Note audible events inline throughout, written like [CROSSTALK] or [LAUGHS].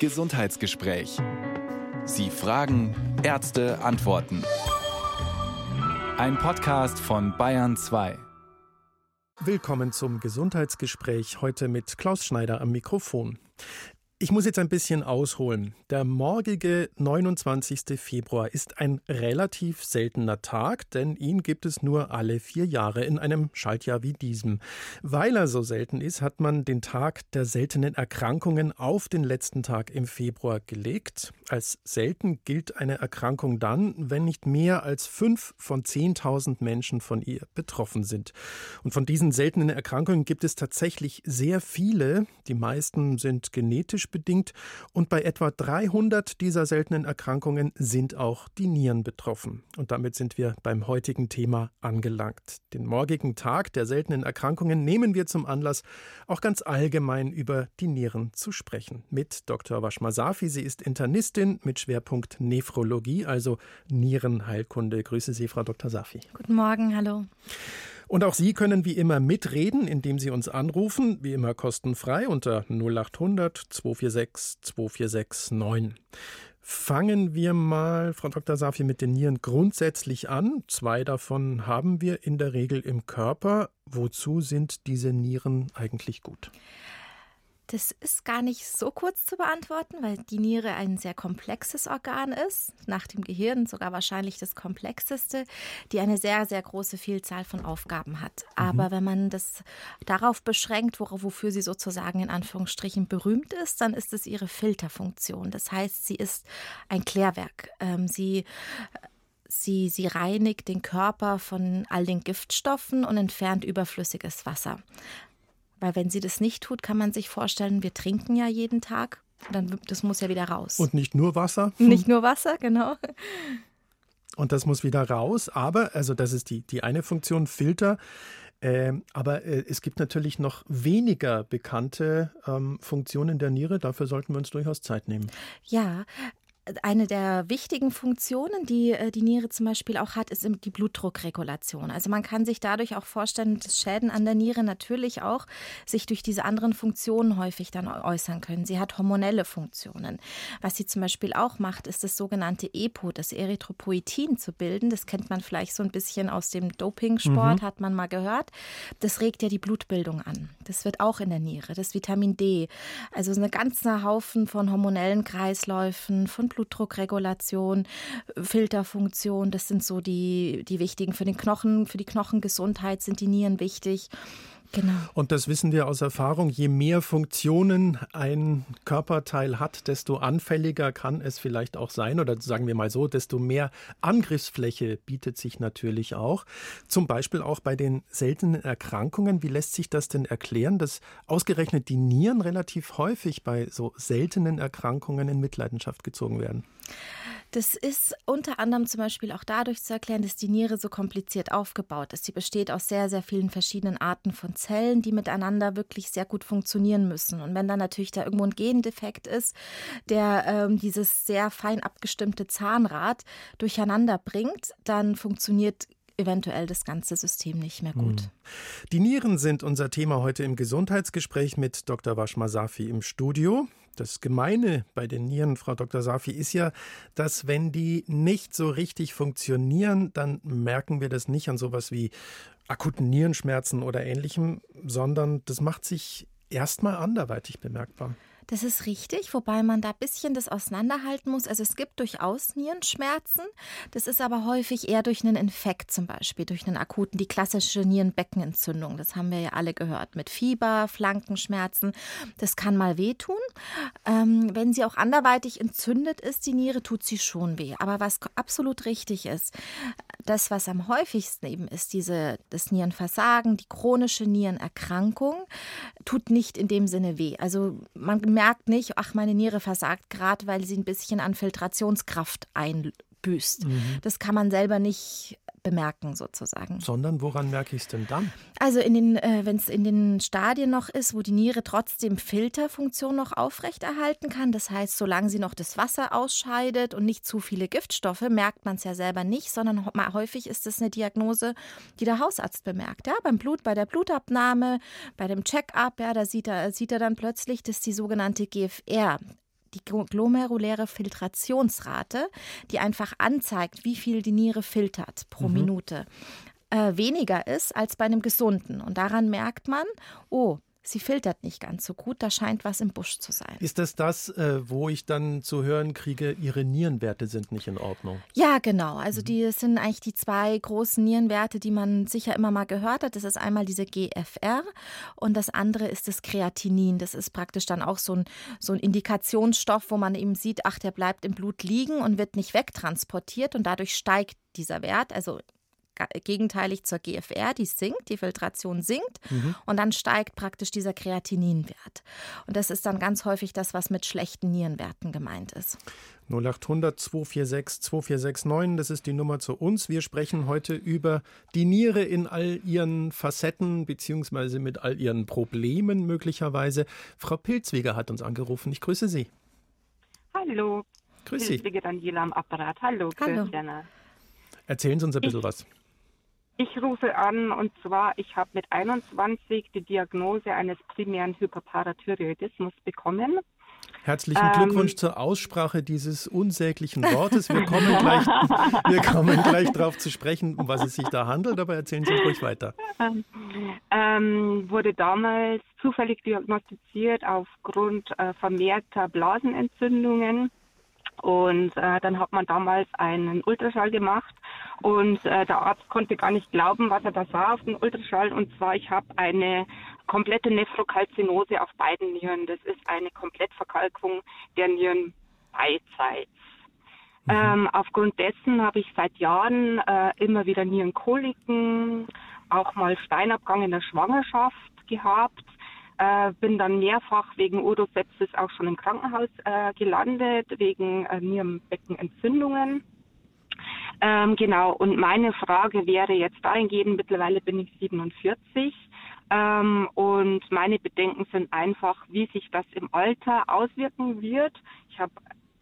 Gesundheitsgespräch. Sie fragen, Ärzte antworten. Ein Podcast von Bayern 2. Willkommen zum Gesundheitsgespräch, heute mit Klaus Schneider am Mikrofon. Ich muss jetzt ein bisschen ausholen. Der morgige 29. Februar ist ein relativ seltener Tag, denn ihn gibt es nur alle vier Jahre in einem Schaltjahr wie diesem. Weil er so selten ist, hat man den Tag der seltenen Erkrankungen auf den letzten Tag im Februar gelegt. Als selten gilt eine Erkrankung dann, wenn nicht mehr als fünf von 10.000 Menschen von ihr betroffen sind. Und von diesen seltenen Erkrankungen gibt es tatsächlich sehr viele. Die meisten sind genetisch genetisch bedingt und bei etwa 300 dieser seltenen Erkrankungen sind auch die Nieren betroffen. Und damit sind wir beim heutigen Thema angelangt. Den morgigen Tag der seltenen Erkrankungen nehmen wir zum Anlass, auch ganz allgemein über die Nieren zu sprechen. Mit Dr. Washma Safi. Sie ist Internistin mit Schwerpunkt Nephrologie, also Nierenheilkunde. Grüße Sie, Frau Dr. Safi. Guten Morgen, hallo. Und auch Sie können wie immer mitreden, indem Sie uns anrufen, wie immer kostenfrei unter 0800 246 246 9. Fangen wir mal, Frau Dr. Safi, mit den Nieren grundsätzlich an. Zwei davon haben wir in der Regel im Körper. Wozu sind diese Nieren eigentlich gut? Das ist gar nicht so kurz zu beantworten, weil die Niere ein sehr komplexes Organ ist, nach dem Gehirn sogar wahrscheinlich das komplexeste, die eine sehr, sehr große Vielzahl von Aufgaben hat. Mhm. Aber wenn man das darauf beschränkt, wofür sie sozusagen in Anführungsstrichen berühmt ist, dann ist es ihre Filterfunktion. Das heißt, sie ist ein Klärwerk. Ähm, sie Sie, sie reinigt den Körper von all den Giftstoffen und entfernt überflüssiges Wasser. Weil wenn sie das nicht tut, kann man sich vorstellen, wir trinken ja jeden Tag, dann das muss ja wieder raus. Und nicht nur Wasser? [LAUGHS] Nicht nur Wasser, genau. Und das muss wieder raus. Aber, also das ist die, die eine Funktion, Filter. Äh, aber äh, es gibt natürlich noch weniger bekannte ähm, Funktionen der Niere. Dafür sollten wir uns durchaus Zeit nehmen. Ja, eine der wichtigen Funktionen, die äh, die Niere zum Beispiel auch hat, ist die Blutdruckregulation. Also man kann sich dadurch auch vorstellen, dass Schäden an der Niere natürlich auch sich durch diese anderen Funktionen häufig dann äußern können. Sie hat hormonelle Funktionen. Was sie zum Beispiel auch macht, ist das sogenannte EPO, das Erythropoietin zu bilden. Das kennt man vielleicht so ein bisschen aus dem Dopingsport, mhm. hat man mal gehört. Das regt ja die Blutbildung an. Das wird auch in der Niere. Das Vitamin D. Also eine ganze Haufen von hormonellen Kreisläufen, von Blutdruckregulation, Filterfunktion, das sind so die, die wichtigen. Für den Knochen, für die Knochengesundheit sind die Nieren wichtig. Genau. Und das wissen wir aus Erfahrung, je mehr Funktionen ein Körperteil hat, desto anfälliger kann es vielleicht auch sein oder sagen wir mal so, desto mehr Angriffsfläche bietet sich natürlich auch. Zum Beispiel auch bei den seltenen Erkrankungen. Wie lässt sich das denn erklären, dass ausgerechnet die Nieren relativ häufig bei so seltenen Erkrankungen in Mitleidenschaft gezogen werden? Das ist unter anderem zum Beispiel auch dadurch zu erklären, dass die Niere so kompliziert aufgebaut ist. Sie besteht aus sehr, sehr vielen verschiedenen Arten von Zellen, die miteinander wirklich sehr gut funktionieren müssen. Und wenn dann natürlich da irgendwo ein Gendefekt ist, der ähm, dieses sehr fein abgestimmte Zahnrad durcheinander bringt, dann funktioniert eventuell das ganze System nicht mehr gut. Hm. Die Nieren sind unser Thema heute im Gesundheitsgespräch mit Dr. Washma Safi im Studio. Das Gemeine bei den Nieren, Frau Dr. Safi, ist ja, dass wenn die nicht so richtig funktionieren, dann merken wir das nicht an sowas wie akuten Nierenschmerzen oder ähnlichem, sondern das macht sich erstmal anderweitig bemerkbar. Das ist richtig, wobei man da ein bisschen das auseinanderhalten muss. Also es gibt durchaus Nierenschmerzen. Das ist aber häufig eher durch einen Infekt zum Beispiel, durch einen akuten, die klassische Nierenbeckenentzündung. Das haben wir ja alle gehört mit Fieber, Flankenschmerzen. Das kann mal wehtun. Ähm, wenn sie auch anderweitig entzündet ist, die Niere, tut sie schon weh. Aber was absolut richtig ist, das, was am häufigsten eben ist, diese, das Nierenversagen, die chronische Nierenerkrankung, tut nicht in dem Sinne weh. Also man merkt nicht, ach, meine Niere versagt gerade, weil sie ein bisschen an Filtrationskraft einbüßt. Mhm. Das kann man selber nicht bemerken sozusagen. Sondern woran merke ich es denn dann? Also in den, äh, wenn es in den Stadien noch ist, wo die Niere trotzdem Filterfunktion noch aufrechterhalten kann, das heißt, solange sie noch das Wasser ausscheidet und nicht zu viele Giftstoffe, merkt man es ja selber nicht, sondern häufig ist es eine Diagnose, die der Hausarzt bemerkt. Ja, beim Blut, bei der Blutabnahme, bei dem Check-up, ja, da sieht er, sieht er dann plötzlich, dass die sogenannte GFR die glomeruläre Filtrationsrate, die einfach anzeigt, wie viel die Niere filtert pro mhm. Minute, äh, weniger ist als bei einem gesunden. Und daran merkt man, oh, sie filtert nicht ganz so gut, da scheint was im Busch zu sein. Ist das das, äh, wo ich dann zu hören kriege, ihre Nierenwerte sind nicht in Ordnung? Ja, genau. Also mhm. die sind eigentlich die zwei großen Nierenwerte, die man sicher immer mal gehört hat. Das ist einmal diese GFR und das andere ist das Kreatinin. Das ist praktisch dann auch so ein, so ein Indikationsstoff, wo man eben sieht, ach, der bleibt im Blut liegen und wird nicht wegtransportiert und dadurch steigt dieser Wert, also gegenteilig zur GFR, die sinkt, die Filtration sinkt mhm. und dann steigt praktisch dieser Kreatininwert. Und das ist dann ganz häufig das, was mit schlechten Nierenwerten gemeint ist. 0800 246 2469, das ist die Nummer zu uns. Wir sprechen heute über die Niere in all ihren Facetten beziehungsweise mit all ihren Problemen möglicherweise. Frau Pilzweger hat uns angerufen. Ich grüße Sie. Hallo. Grüß Sie. Pilzweger Daniela am Apparat. Hallo, Hallo. Erzählen Sie uns ein bisschen ich, was. Ich rufe an und zwar, ich habe mit 21 die Diagnose eines primären Hyperparathyreoidismus bekommen. Herzlichen Glückwunsch ähm, zur Aussprache dieses unsäglichen Wortes. Wir kommen gleich, [LAUGHS] wir kommen gleich darauf zu sprechen, um was es sich da handelt, aber erzählen Sie ruhig weiter. Ähm, wurde damals zufällig diagnostiziert aufgrund äh, vermehrter Blasenentzündungen und äh, dann hat man damals einen Ultraschall gemacht und äh, der Arzt konnte gar nicht glauben, was er da sah auf dem Ultraschall. Und zwar, ich habe eine komplette Nephrokalzinose auf beiden Nieren. Das ist eine Komplettverkalkung der Nieren beidseits. Mhm. Ähm, aufgrund dessen habe ich seit Jahren äh, immer wieder Nierenkoliken, auch mal Steinabgang in der Schwangerschaft gehabt. Äh, bin dann mehrfach wegen Urosepsis auch schon im Krankenhaus äh, gelandet, wegen äh, Nierenbeckenentzündungen. Ähm, genau, und meine Frage wäre jetzt dahingehend, mittlerweile bin ich 47 ähm, und meine Bedenken sind einfach, wie sich das im Alter auswirken wird. Ich habe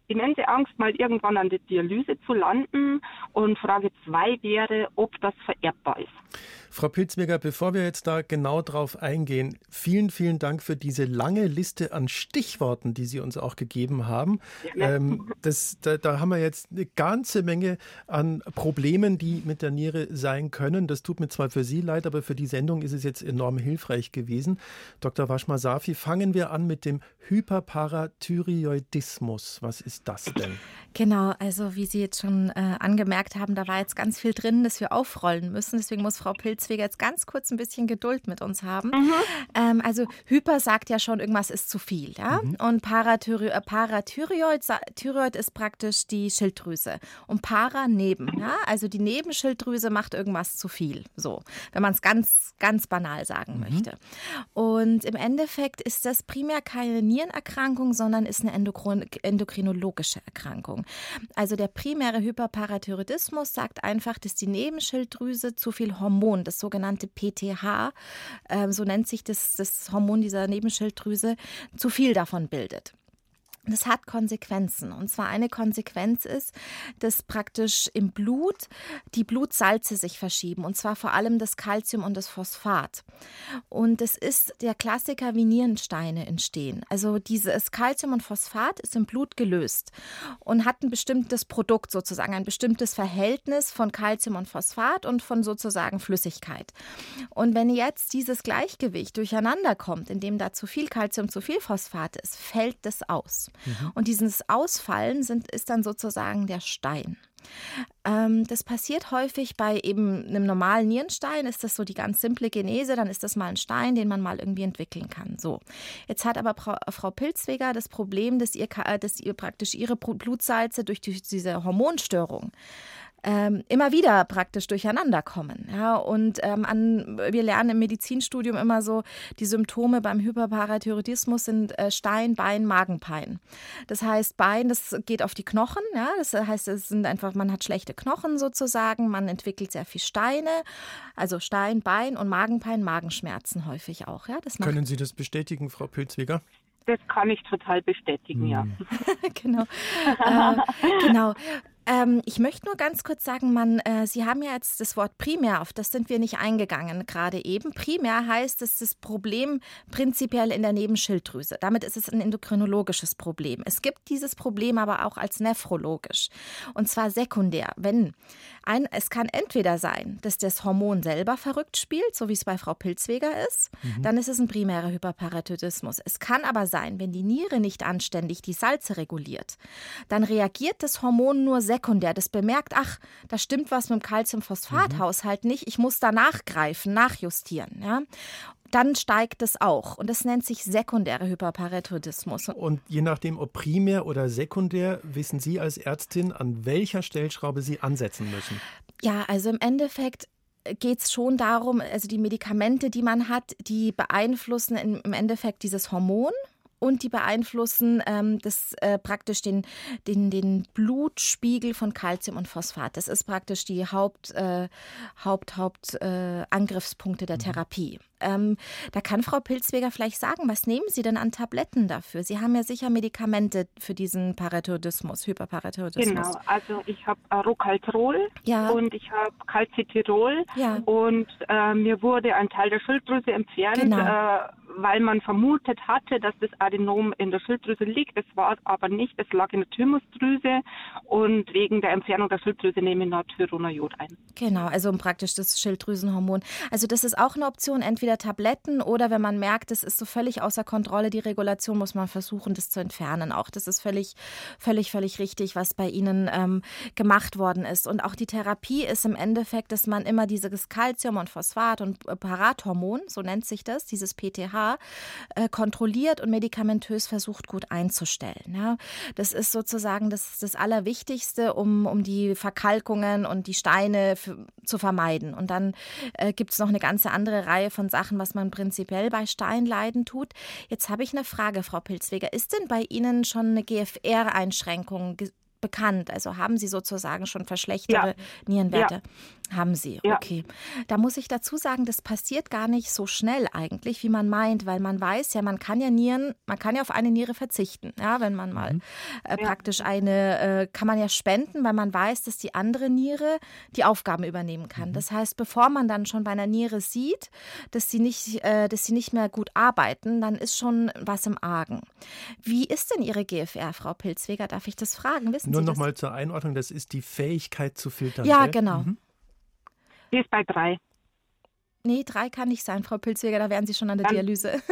immense Angst, mal irgendwann an der Dialyse zu landen und Frage zwei wäre, ob das vererbbar ist. Frau Pilzweger, bevor wir jetzt da genau drauf eingehen, vielen, vielen Dank für diese lange Liste an Stichworten, die Sie uns auch gegeben haben. Ja. Ähm, das, da, da, haben wir jetzt eine ganze Menge an Problemen, die mit der Niere sein können. Das tut mir zwar für Sie leid, aber für die Sendung ist es jetzt enorm hilfreich gewesen. Dr. Washma Safi, fangen wir an mit dem Hyperparathyreoidismus. Was ist das denn? Genau, also wie Sie jetzt schon äh, angemerkt haben, da war jetzt ganz viel drin, das wir aufrollen müssen. Deswegen muss Frau Pilz Pilzweger jetzt ganz kurz ein bisschen Geduld mit uns haben. Mhm. Ähm, also Hyper sagt ja schon, irgendwas ist zu viel. Ja? Mhm. Und Parathyroid, äh, Parathyroid Thyroid ist praktisch die Schilddrüse. Und Para neben. Ja? Also die Nebenschilddrüse macht irgendwas zu viel. So, wenn man es ganz, ganz banal sagen mhm. möchte. Und im Endeffekt ist das primär keine Nierenerkrankung, sondern ist eine Endokrin endokrinologische Erkrankung. Also der primäre Hyperparathyroidismus sagt einfach, dass die Nebenschilddrüse zu viel Hormon, das sogenannte PTH, äh, so nennt sich das, das Hormon dieser Nebenschilddrüse, zu viel davon bildet. Das hat Konsequenzen. Und zwar eine Konsequenz ist, dass praktisch im Blut die Blutsalze sich verschieben. Und zwar vor allem das Kalzium und das Phosphat. Und es ist der Klassiker, wie Nierensteine entstehen. Also dieses Kalzium und Phosphat ist im Blut gelöst und hat ein bestimmtes Produkt sozusagen, ein bestimmtes Verhältnis von Kalzium und Phosphat und von sozusagen Flüssigkeit. Und wenn jetzt dieses Gleichgewicht durcheinander kommt, indem da zu viel Kalzium, zu viel Phosphat ist, fällt das aus. Mhm. Und dieses Ausfallen sind, ist dann sozusagen der Stein. Ähm, das passiert häufig bei eben einem normalen Nierenstein, ist das so die ganz simple Genese, dann ist das mal ein Stein, den man mal irgendwie entwickeln kann. So. Jetzt hat aber Frau Pilzweger das Problem, dass ihr, dass ihr praktisch ihre Blutsalze durch diese Hormonstörung ähm, immer wieder praktisch durcheinander kommen. Ja, und ähm, an, wir lernen im Medizinstudium immer so, die Symptome beim Hyperparathyroidismus sind äh, Stein, Bein, Magenpein. Das heißt, Bein, das geht auf die Knochen. Ja, das heißt, es sind einfach, man hat schlechte Knochen sozusagen, man entwickelt sehr viel Steine, also Stein, Bein und Magenpein, Magenschmerzen häufig auch. Ja, das Können Sie das bestätigen, Frau Pilzweger? Das kann ich total bestätigen, hm. ja. [LAUGHS] genau. äh, genau. Ähm, ich möchte nur ganz kurz sagen, man, äh, Sie haben ja jetzt das Wort primär, auf das sind wir nicht eingegangen gerade eben. Primär heißt es das Problem prinzipiell in der Nebenschilddrüse. Damit ist es ein endokrinologisches Problem. Es gibt dieses Problem aber auch als nephrologisch. Und zwar sekundär. Wenn ein, es kann entweder sein, dass das Hormon selber verrückt spielt, so wie es bei Frau Pilzweger ist, mhm. dann ist es ein primärer Hyperparathyroidismus. Es kann aber sein, wenn die Niere nicht anständig die Salze reguliert, dann reagiert das Hormon nur sekundär. Das bemerkt, ach, da stimmt was mit dem Calciumphosphat-Haushalt mhm. nicht, ich muss da nachgreifen, nachjustieren. Ja? dann steigt es auch. Und das nennt sich sekundäre Hyperparathyroidismus. Und je nachdem, ob primär oder sekundär, wissen Sie als Ärztin, an welcher Stellschraube Sie ansetzen müssen? Ja, also im Endeffekt geht es schon darum, also die Medikamente, die man hat, die beeinflussen im Endeffekt dieses Hormon und die beeinflussen ähm, das, äh, praktisch den, den, den Blutspiegel von Kalzium und Phosphat. Das ist praktisch die Haupt, äh, Haupt, Haupt äh, Angriffspunkte der mhm. Therapie. Ähm, da kann Frau Pilzweger vielleicht sagen, was nehmen Sie denn an Tabletten dafür? Sie haben ja sicher Medikamente für diesen Parathyroidismus, Hyperparathyroidismus. Genau, also ich habe Rocaltrol ja. und ich habe Calcitirol ja. und äh, mir wurde ein Teil der Schilddrüse entfernt. Genau. Äh, weil man vermutet hatte, dass das Adenom in der Schilddrüse liegt. Das war aber nicht. Es lag in der Thymusdrüse und wegen der Entfernung der Schilddrüse nehme ich Natriuronajod ein. Genau, also praktisch das Schilddrüsenhormon. Also das ist auch eine Option, entweder Tabletten oder wenn man merkt, es ist so völlig außer Kontrolle, die Regulation, muss man versuchen, das zu entfernen. Auch das ist völlig, völlig, völlig richtig, was bei Ihnen ähm, gemacht worden ist. Und auch die Therapie ist im Endeffekt, dass man immer dieses Calcium und Phosphat und Parathormon, so nennt sich das, dieses PTH, äh, kontrolliert und medikamentös versucht, gut einzustellen. Ja. Das ist sozusagen das, das Allerwichtigste, um, um die Verkalkungen und die Steine zu vermeiden. Und dann äh, gibt es noch eine ganze andere Reihe von Sachen, was man prinzipiell bei Steinleiden tut. Jetzt habe ich eine Frage, Frau Pilzweger. Ist denn bei Ihnen schon eine GFR-Einschränkung bekannt? Also haben Sie sozusagen schon verschlechterte ja. Nierenwerte? Ja. Haben Sie, ja. okay. Da muss ich dazu sagen, das passiert gar nicht so schnell eigentlich, wie man meint, weil man weiß ja, man kann ja Nieren, man kann ja auf eine Niere verzichten, ja, wenn man mal mhm. äh, praktisch eine, äh, kann man ja spenden, weil man weiß, dass die andere Niere die Aufgaben übernehmen kann. Mhm. Das heißt, bevor man dann schon bei einer Niere sieht, dass sie nicht, äh, dass sie nicht mehr gut arbeiten, dann ist schon was im Argen. Wie ist denn Ihre GFR, Frau Pilzweger? Darf ich das fragen? Wissen Nur nochmal zur Einordnung, das ist die Fähigkeit zu filtern. Ja, genau. Mhm. Die ist bei drei. Nee, drei kann nicht sein, Frau Pilzweger, da wären Sie schon an der dann, Dialyse. [LAUGHS]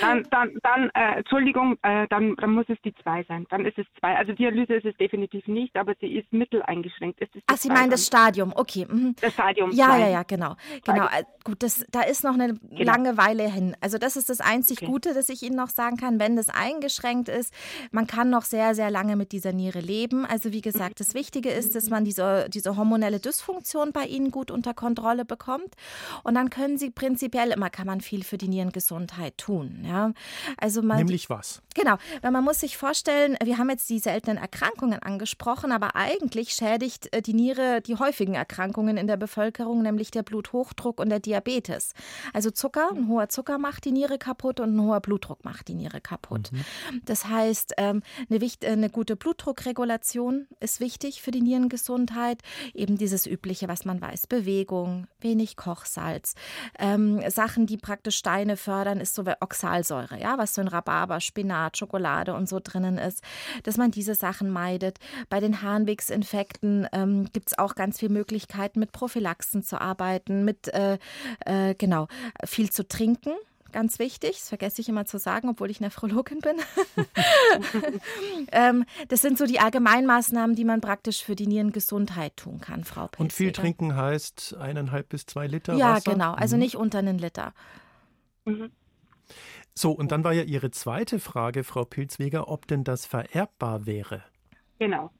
Dann, dann, dann äh, Entschuldigung, äh, dann, dann muss es die zwei sein. Dann ist es zwei. Also Dialyse ist es definitiv nicht, aber sie ist mitteleingeschränkt. Ach, Sie meinen das Stadium, okay. Mhm. Das Stadium. Ja, zwei. ja, ja, genau. genau. Äh, gut, das, da ist noch eine genau. lange Weile hin. Also das ist das einzig okay. Gute, das ich Ihnen noch sagen kann, wenn das eingeschränkt ist. Man kann noch sehr, sehr lange mit dieser Niere leben. Also wie gesagt, das Wichtige ist, dass man diese, diese hormonelle Dysfunktion bei Ihnen gut unter Kontrolle bekommt. Und dann können Sie prinzipiell immer, kann man viel für die Nierengesundheit tun. Ja? Also man, Nämlich was? Genau, weil man muss sich vorstellen, wir haben jetzt die seltenen Erkrankungen angesprochen, aber eigentlich schädigt äh, die Niere die häufigen Erkrankungen in der Bevölkerung, nämlich der Bluthochdruck und der Diabetes. Also Zucker, ein hoher Zucker macht die Niere kaputt und ein hoher Blutdruck macht die Niere kaputt. Mhm. Das heißt, ähm, eine, eine gute Blutdruckregulation ist wichtig für die Nierengesundheit. Eben dieses übliche, was man weiß, Bewegung, wenig Kochsalz, ähm, Sachen, die praktisch Steine fördern, ist so Oxalsäure, ja, was so in Rhabarber, Spinat, Schokolade und so drinnen ist, dass man diese Sachen meidet. Bei den Harnwegsinfekten ähm, gibt es auch ganz viele Möglichkeiten, mit Prophylaxen zu arbeiten, mit äh, äh, genau viel zu trinken ganz wichtig, das vergesse ich immer zu sagen, obwohl ich Nephrologin bin. [LAUGHS] ähm, das sind so die Allgemeinmaßnahmen, die man praktisch für die Nierengesundheit tun kann, Frau Pilziger. Und viel trinken heißt eineinhalb bis zwei Liter ja, Wasser? Ja, genau, also mhm. nicht unter einen Liter. Mhm. So, und dann war ja Ihre zweite Frage, Frau Pilzweger, ob denn das vererbbar wäre. Genau.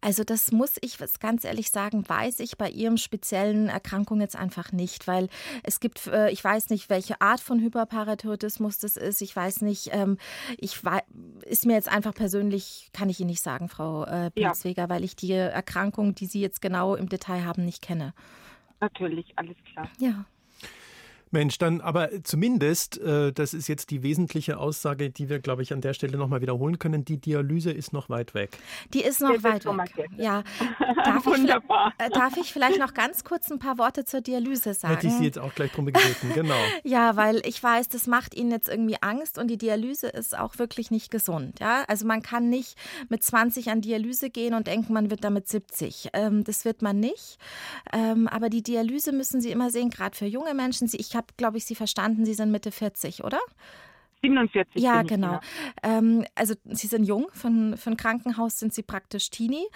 Also das muss ich ganz ehrlich sagen, weiß ich bei Ihrem speziellen Erkrankung jetzt einfach nicht, weil es gibt, äh, ich weiß nicht, welche Art von Hyperparathyroidismus das ist. Ich weiß nicht, ähm, ich ist mir jetzt einfach persönlich, kann ich Ihnen nicht sagen, Frau äh, Pilzweger, ja. weil ich die Erkrankung, die Sie jetzt genau im Detail haben, nicht kenne. Natürlich, alles klar. Ja. Mensch, dann aber zumindest, äh, das ist jetzt die wesentliche Aussage, die wir, glaube ich, an der Stelle nochmal wiederholen können, die Dialyse ist noch weit weg. Die ist noch Das weit ist weg. Ja. [LAUGHS] Darf ich, Wunderbar. äh, darf ich vielleicht noch ganz kurz ein paar Worte zur Dialyse sagen? Hätte ich Sie jetzt auch gleich drum gebeten, genau. [LAUGHS] Ja, weil ich weiß, das macht Ihnen jetzt irgendwie Angst und die Dialyse ist auch wirklich nicht gesund. Ja? Also man kann nicht mit 20 an Dialyse gehen und denken, man wird damit 70. Ähm, das wird man nicht. Ähm, aber die Dialyse müssen Sie immer sehen, gerade für junge Menschen. Sie, ich habe, glaube ich, Sie verstanden, Sie sind Mitte 40, oder? 47 Ja, bin ich, genau. Ähm, also Sie sind jung, für, für ein Krankenhaus sind Sie praktisch Teenie.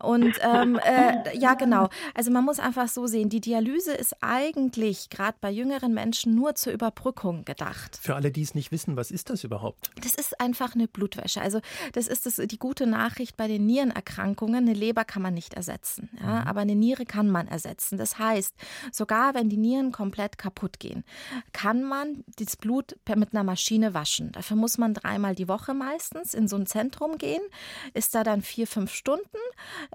Und ähm, äh, [LAUGHS] ja, genau. Also man muss einfach so sehen, die Dialyse ist eigentlich gerade bei jüngeren Menschen nur zur Überbrückung gedacht. Für alle, die es nicht wissen, was ist das überhaupt? Das ist einfach eine Blutwäsche. Also das ist das, die gute Nachricht bei den Nierenerkrankungen. Eine Leber kann man nicht ersetzen, ja, aber eine Niere kann man ersetzen. Das heißt, sogar wenn die Nieren komplett kaputt gehen, kann man das Blut per, mit einer Maschine waschen. Dafür muss man dreimal die Woche meistens in so ein Zentrum gehen, ist da dann vier, fünf Stunden,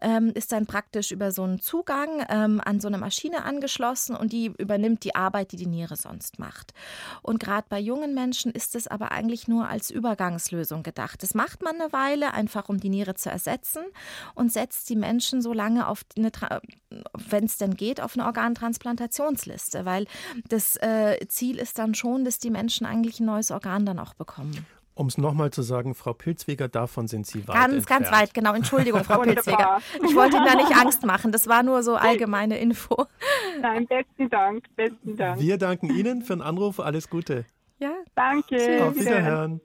ähm, ist dann praktisch über so einen Zugang ähm, an so eine Maschine angeschlossen und die übernimmt die Arbeit, die die Niere sonst macht. Und gerade bei jungen Menschen ist es aber eigentlich nur als Übergangslösung gedacht. Das macht man eine Weile, einfach um die Niere zu ersetzen und setzt die Menschen so lange auf eine, wenn es denn geht, auf eine Organtransplantationsliste, weil das äh, Ziel ist dann schon, dass die Menschen eigentlich ein neues Organ dann auch bekommen. Um es nochmal zu sagen, Frau Pilzweger, davon sind Sie weit Ganz, entfernt. ganz weit, genau. Entschuldigung, Frau. [LAUGHS] Pilzweger. Ich wollte Ihnen da nicht Angst machen. Das war nur so allgemeine Info. Nein, besten Dank, besten Dank. Wir danken Ihnen für den Anruf. Alles Gute. Ja, Danke. Auf Wiederhören.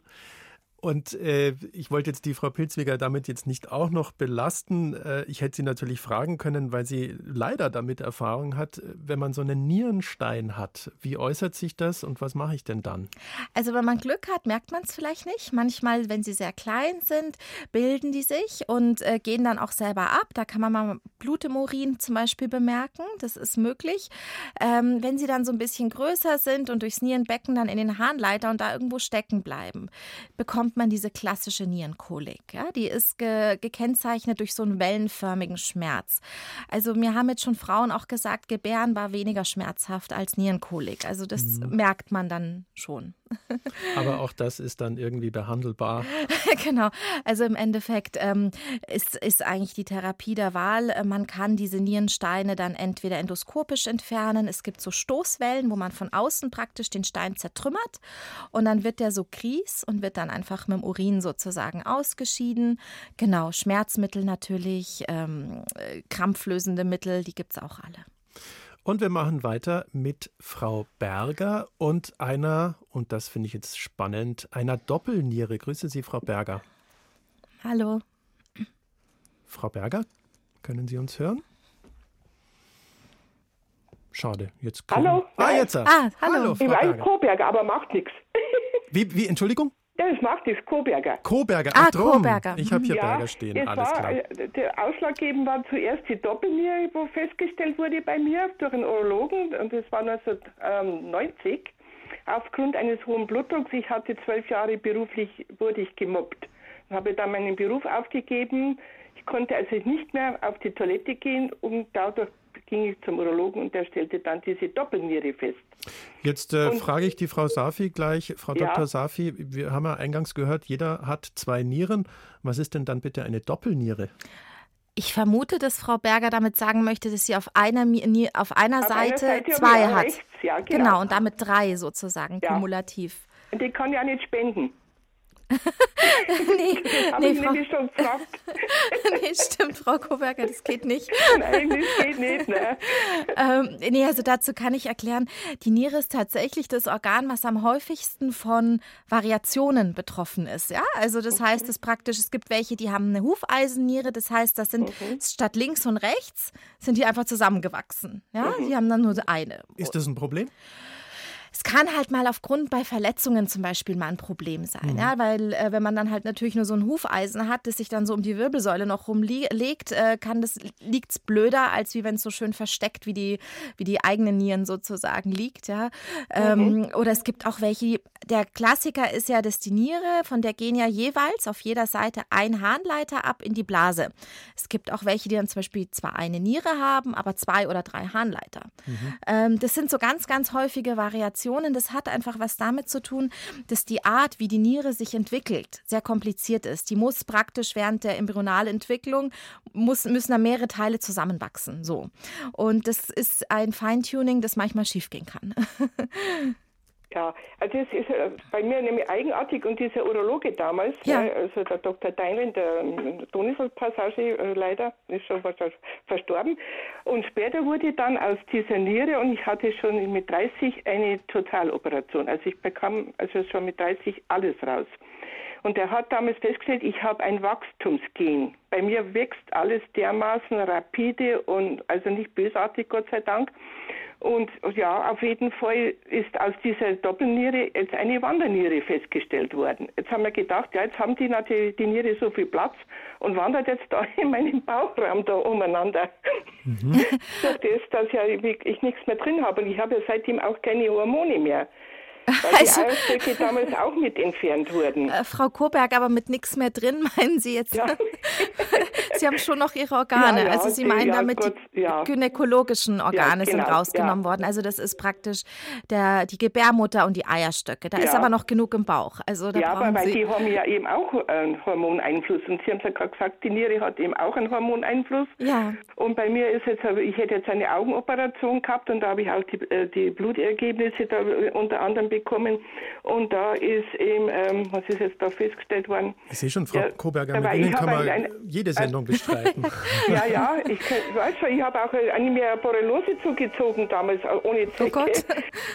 Und äh, ich wollte jetzt die Frau Pilzweger damit jetzt nicht auch noch belasten. Äh, ich hätte sie natürlich fragen können, weil sie leider damit Erfahrung hat, wenn man so einen Nierenstein hat. Wie äußert sich das und was mache ich denn dann? Also wenn man Glück hat, merkt man es vielleicht nicht. Manchmal, wenn sie sehr klein sind, bilden die sich und äh, gehen dann auch selber ab. Da kann man mal Blut im Urin zum Beispiel bemerken. Das ist möglich. Ähm, wenn sie dann so ein bisschen größer sind und durchs Nierenbecken dann in den Harnleiter und da irgendwo stecken bleiben, bekommt man diese klassische Nierenkolik. Ja? Die ist ge gekennzeichnet durch so einen wellenförmigen Schmerz. Also mir haben jetzt schon Frauen auch gesagt, Gebären war weniger schmerzhaft als Nierenkolik. Also das merkt man dann schon. Aber auch das ist dann irgendwie behandelbar. [LAUGHS] genau. Also im Endeffekt ähm, ist, ist eigentlich die Therapie der Wahl. Äh, Man kann diese Nierensteine dann entweder endoskopisch entfernen. Es gibt so Stoßwellen, wo man von außen praktisch den Stein zertrümmert und dann wird der so kries und wird dann einfach mit dem Urin sozusagen ausgeschieden. Genau, Schmerzmittel natürlich, ähm, äh, krampflösende Mittel, die gibt es auch alle. Und wir machen weiter mit Frau Berger und einer, und das finde ich jetzt spannend, einer Doppelniere. Grüße Sie, Frau Berger. Hallo. Frau Berger, können Sie uns hören? Schade, jetzt können... Hallo? Ah, jetzt. Ah, hallo. Frau Ich weiß Berger. Koberger, aber macht nichts. Wie, wie, Entschuldigung? Ja, es macht nichts, Koberger. Koberger. Ah, Ach, drum. Koberger. Ich habe hier ja, Berger stehen, es alles war, klar. äh, Der ausschlaggebend war zuerst die Doppelniere, wo festgestellt wurde bei mir durch einen Urologen, und das war 1990, aufgrund eines hohen Blutdrucks. Ich hatte zwölf Jahre beruflich, wurde ich gemobbt. Und habe dann meinen Beruf aufgegeben. Ich konnte also nicht mehr auf die Toilette gehen und dadurch ging ich zum Urologen und der stellte dann diese Doppelniere fest. Jetzt äh, frage ich die Frau Safi gleich. Frau Ja. Dr. Safi, wir haben ja eingangs gehört, jeder hat zwei Nieren. Was ist denn dann bitte eine Doppelniere? Ich vermute, dass Frau Berger damit sagen möchte, dass sie auf einer, auf einer Auf einer Seite Seite und zwei hat. rechts, ja, genau. genau. und damit drei sozusagen Ja. kumulativ. Und die kann auch nicht spenden. [LAUGHS] nee, [LAUGHS] nee, ich Frau, nämlich schon [LAUGHS] nee, stimmt, Frau Koberger, das geht nicht. Nein, das geht nicht. Ne? Ähm, nee, also dazu kann ich erklären, die Niere ist tatsächlich das Organ, was am häufigsten von Variationen betroffen ist. Ja, also das heißt, es praktisch, es gibt welche, die haben eine Hufeisenniere, das heißt, das sind statt links und rechts sind die einfach zusammengewachsen. Ja, die haben dann nur eine. Ist das ein Problem? Es kann halt mal aufgrund bei Verletzungen zum Beispiel mal ein Problem sein, ja, weil äh, wenn man dann halt natürlich nur so ein Hufeisen hat, das sich dann so um die Wirbelsäule noch rumlegt, äh, kann das liegt's blöder, als wie wenn es so schön versteckt wie die wie die eigenen Nieren sozusagen liegt, ja. Ähm, Oder es gibt auch welche, der Klassiker ist ja, dass die Niere, von der gehen ja jeweils auf jeder Seite ein Harnleiter ab in die Blase. Es gibt auch welche, die dann zum Beispiel zwar eine Niere haben, aber zwei oder drei Harnleiter. Mhm. Ähm, das sind so ganz, ganz häufige Variationen. Das hat einfach was damit zu tun, dass die Art, wie die Niere sich entwickelt, sehr kompliziert ist. Die muss praktisch während der Embryonalentwicklung, muss, müssen da mehrere Teile zusammenwachsen. So. Und das ist ein Feintuning, das manchmal schiefgehen kann. [LAUGHS] Ja, also es ist äh, bei mir nämlich eigenartig und dieser Urologe damals, ja. also der Dr. Deinlen, der Donifel-Passage äh, leider, ist schon verstorben. Und später wurde dann aus dieser Niere und ich hatte schon mit 30 eine Totaloperation. Also ich bekam also schon mit 30 alles raus. Und er hat damals festgestellt, ich habe ein Wachstumsgen. Bei mir wächst alles dermaßen rapide und also nicht bösartig, Gott sei Dank. Und ja, auf jeden Fall ist aus dieser Doppelniere jetzt eine Wanderniere festgestellt worden. Jetzt haben wir gedacht, ja, jetzt haben die natürlich die Niere so viel Platz und wandert jetzt da [LAUGHS] in meinem Bauchraum da umeinander. Mhm. [LAUGHS] Durch das, dass ja ich nichts mehr drin habe und ich habe ja seitdem auch keine Hormone mehr. Weil also, die Eierstöcke damals auch mit entfernt wurden. Äh, Frau Koberg, aber mit nichts mehr drin, [LAUGHS] meinen Sie jetzt? Ja. [LAUGHS] Sie haben schon noch Ihre Organe. Ja, ja, also Sie meinen damit, Gott, die gynäkologischen Organe genau, sind rausgenommen worden. Also das ist praktisch der, die Gebärmutter und die Eierstöcke. Da ist aber noch genug im Bauch. Also da ja, aber weil Sie die haben ja eben auch einen Hormoneinfluss. Und Sie haben ja gerade gesagt, die Niere hat eben auch einen Hormoneinfluss. Ja. Und bei mir ist jetzt, ich hätte jetzt eine Augenoperation gehabt und da habe ich auch die, äh, die Blutergebnisse da unter anderem bekommen. Und da ist eben, ähm, was ist jetzt da festgestellt worden? Ich sehe schon, Frau ja, Koberger, mit Ihnen kann man ein, jede Sendung bestreiten. [LAUGHS] ja, ja, ich weiß schon, ich habe auch eine mir Borreliose zugezogen damals, äh, ohne Zecke. Oh Gott. [LAUGHS]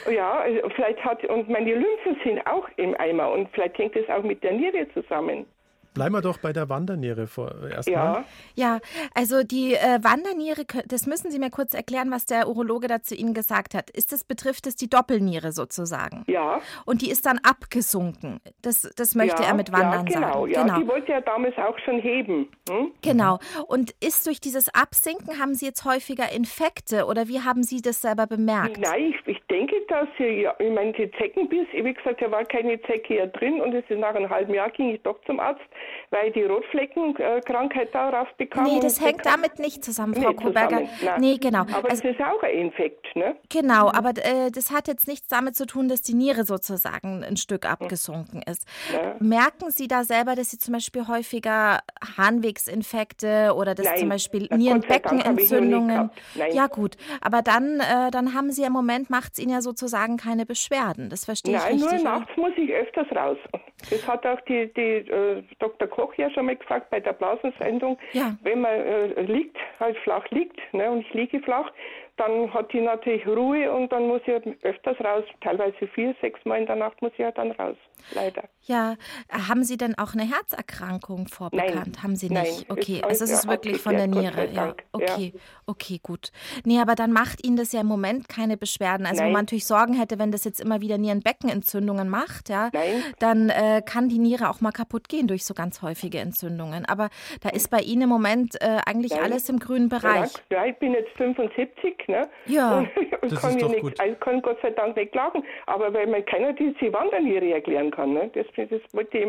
Ja, also vielleicht hat, und meine Lymphen sind auch im Eimer und vielleicht hängt es auch mit der Niere zusammen. Bleiben wir doch bei der Wanderniere erstmal. Ja. ja, also die äh, Wanderniere, das müssen Sie mir kurz erklären, was der Urologe dazu Ihnen gesagt hat. Ist das, betrifft es die Doppelniere sozusagen? Ja. Und die ist dann abgesunken. Das, das möchte ja, er mit Wandern ja, genau, sagen. Ja, genau. Die wollte er damals auch schon heben. Hm? Genau. Und ist durch dieses Absinken, haben Sie jetzt häufiger Infekte oder wie haben Sie das selber bemerkt? Nein, ich, ich denke, dass Sie, ja, ich meine, die Zeckenbiss, wie gesagt, da war keine Zecke hier drin und es ist nach einem halben Jahr ging ich doch zum Arzt weil die Rotfleckenkrankheit darauf bekam. Nee, das hängt damit nicht zusammen, Frau nicht Koberger. Zusammen, nee, genau. Aber also, das ist auch ein Infekt, ne? Genau, aber äh, das hat jetzt nichts damit zu tun, dass die Niere sozusagen ein Stück hm. abgesunken ist. Ja. Merken Sie da selber, dass Sie zum Beispiel häufiger Harnwegsinfekte oder dass Nein, zum Beispiel Nierenbeckenentzündungen? Ja gut, aber dann, äh, dann haben Sie im Moment, macht es Ihnen ja sozusagen keine Beschwerden. Das verstehe Nein, ich richtig. Nein, nur nachts muss ich öfters raus. Das hat auch die, die äh, Dr. Koch ja schon mal gefragt bei der Blasensendung. Ja. Wenn man äh, liegt, halt flach liegt, ne, und ich liege flach, dann hat die natürlich Ruhe und dann muss ich öfters raus, teilweise vier, sechs Mal in der Nacht muss ich ja dann raus, leider. Ja, haben Sie denn auch eine Herzerkrankung vorbekannt? Nein, haben Sie nicht? Nein, okay, also es ist wirklich von der Niere. Ja, okay, ja. okay, gut. Nee, aber dann macht Ihnen das ja im Moment keine Beschwerden. Also Nein. wo man natürlich Sorgen hätte, wenn das jetzt immer wieder Nierenbeckenentzündungen macht, ja, Nein. dann äh, kann die Niere auch mal kaputt gehen durch so ganz häufige Entzündungen. Aber da ist bei Ihnen im Moment äh, eigentlich alles im grünen Bereich. Ja, ich bin jetzt 75, ne? Ja, und das kann ist doch nicht, gut. Ich kann Gott sei Dank nicht klagen, aber weil man keiner diese Wanderniere erklären kann, ne? Das, das wollte ich,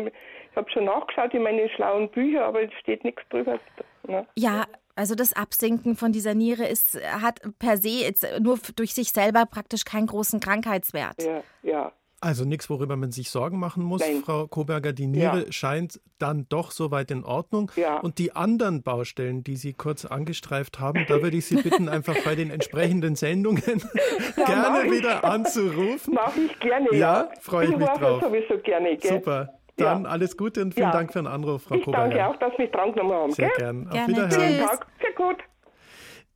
ich habe schon nachgeschaut in meinen schlauen Büchern, aber es steht nichts drüber. Ne? Ja, also das Absinken von dieser Niere ist, hat per se jetzt nur durch sich selber praktisch keinen großen Krankheitswert. Ja, ja. Also nichts, worüber man sich Sorgen machen muss, Nein. Frau Koberger. Die Niere ja. scheint dann doch soweit in Ordnung. Ja. Und die anderen Baustellen, die Sie kurz angestreift haben, da würde ich Sie bitten, einfach bei den entsprechenden Sendungen [LAUGHS] ja, gerne wieder anzurufen. Mache ich gerne, ja. Ja, freue ich, ich mich drauf. sowieso gerne, gell? Super. Dann alles Gute und vielen Dank für den Anruf, Frau ich Koberger. Danke auch, dass Sie mich drangenommen haben. Sehr gern. Auf Wiederhören. Tschüss. Sehr gut.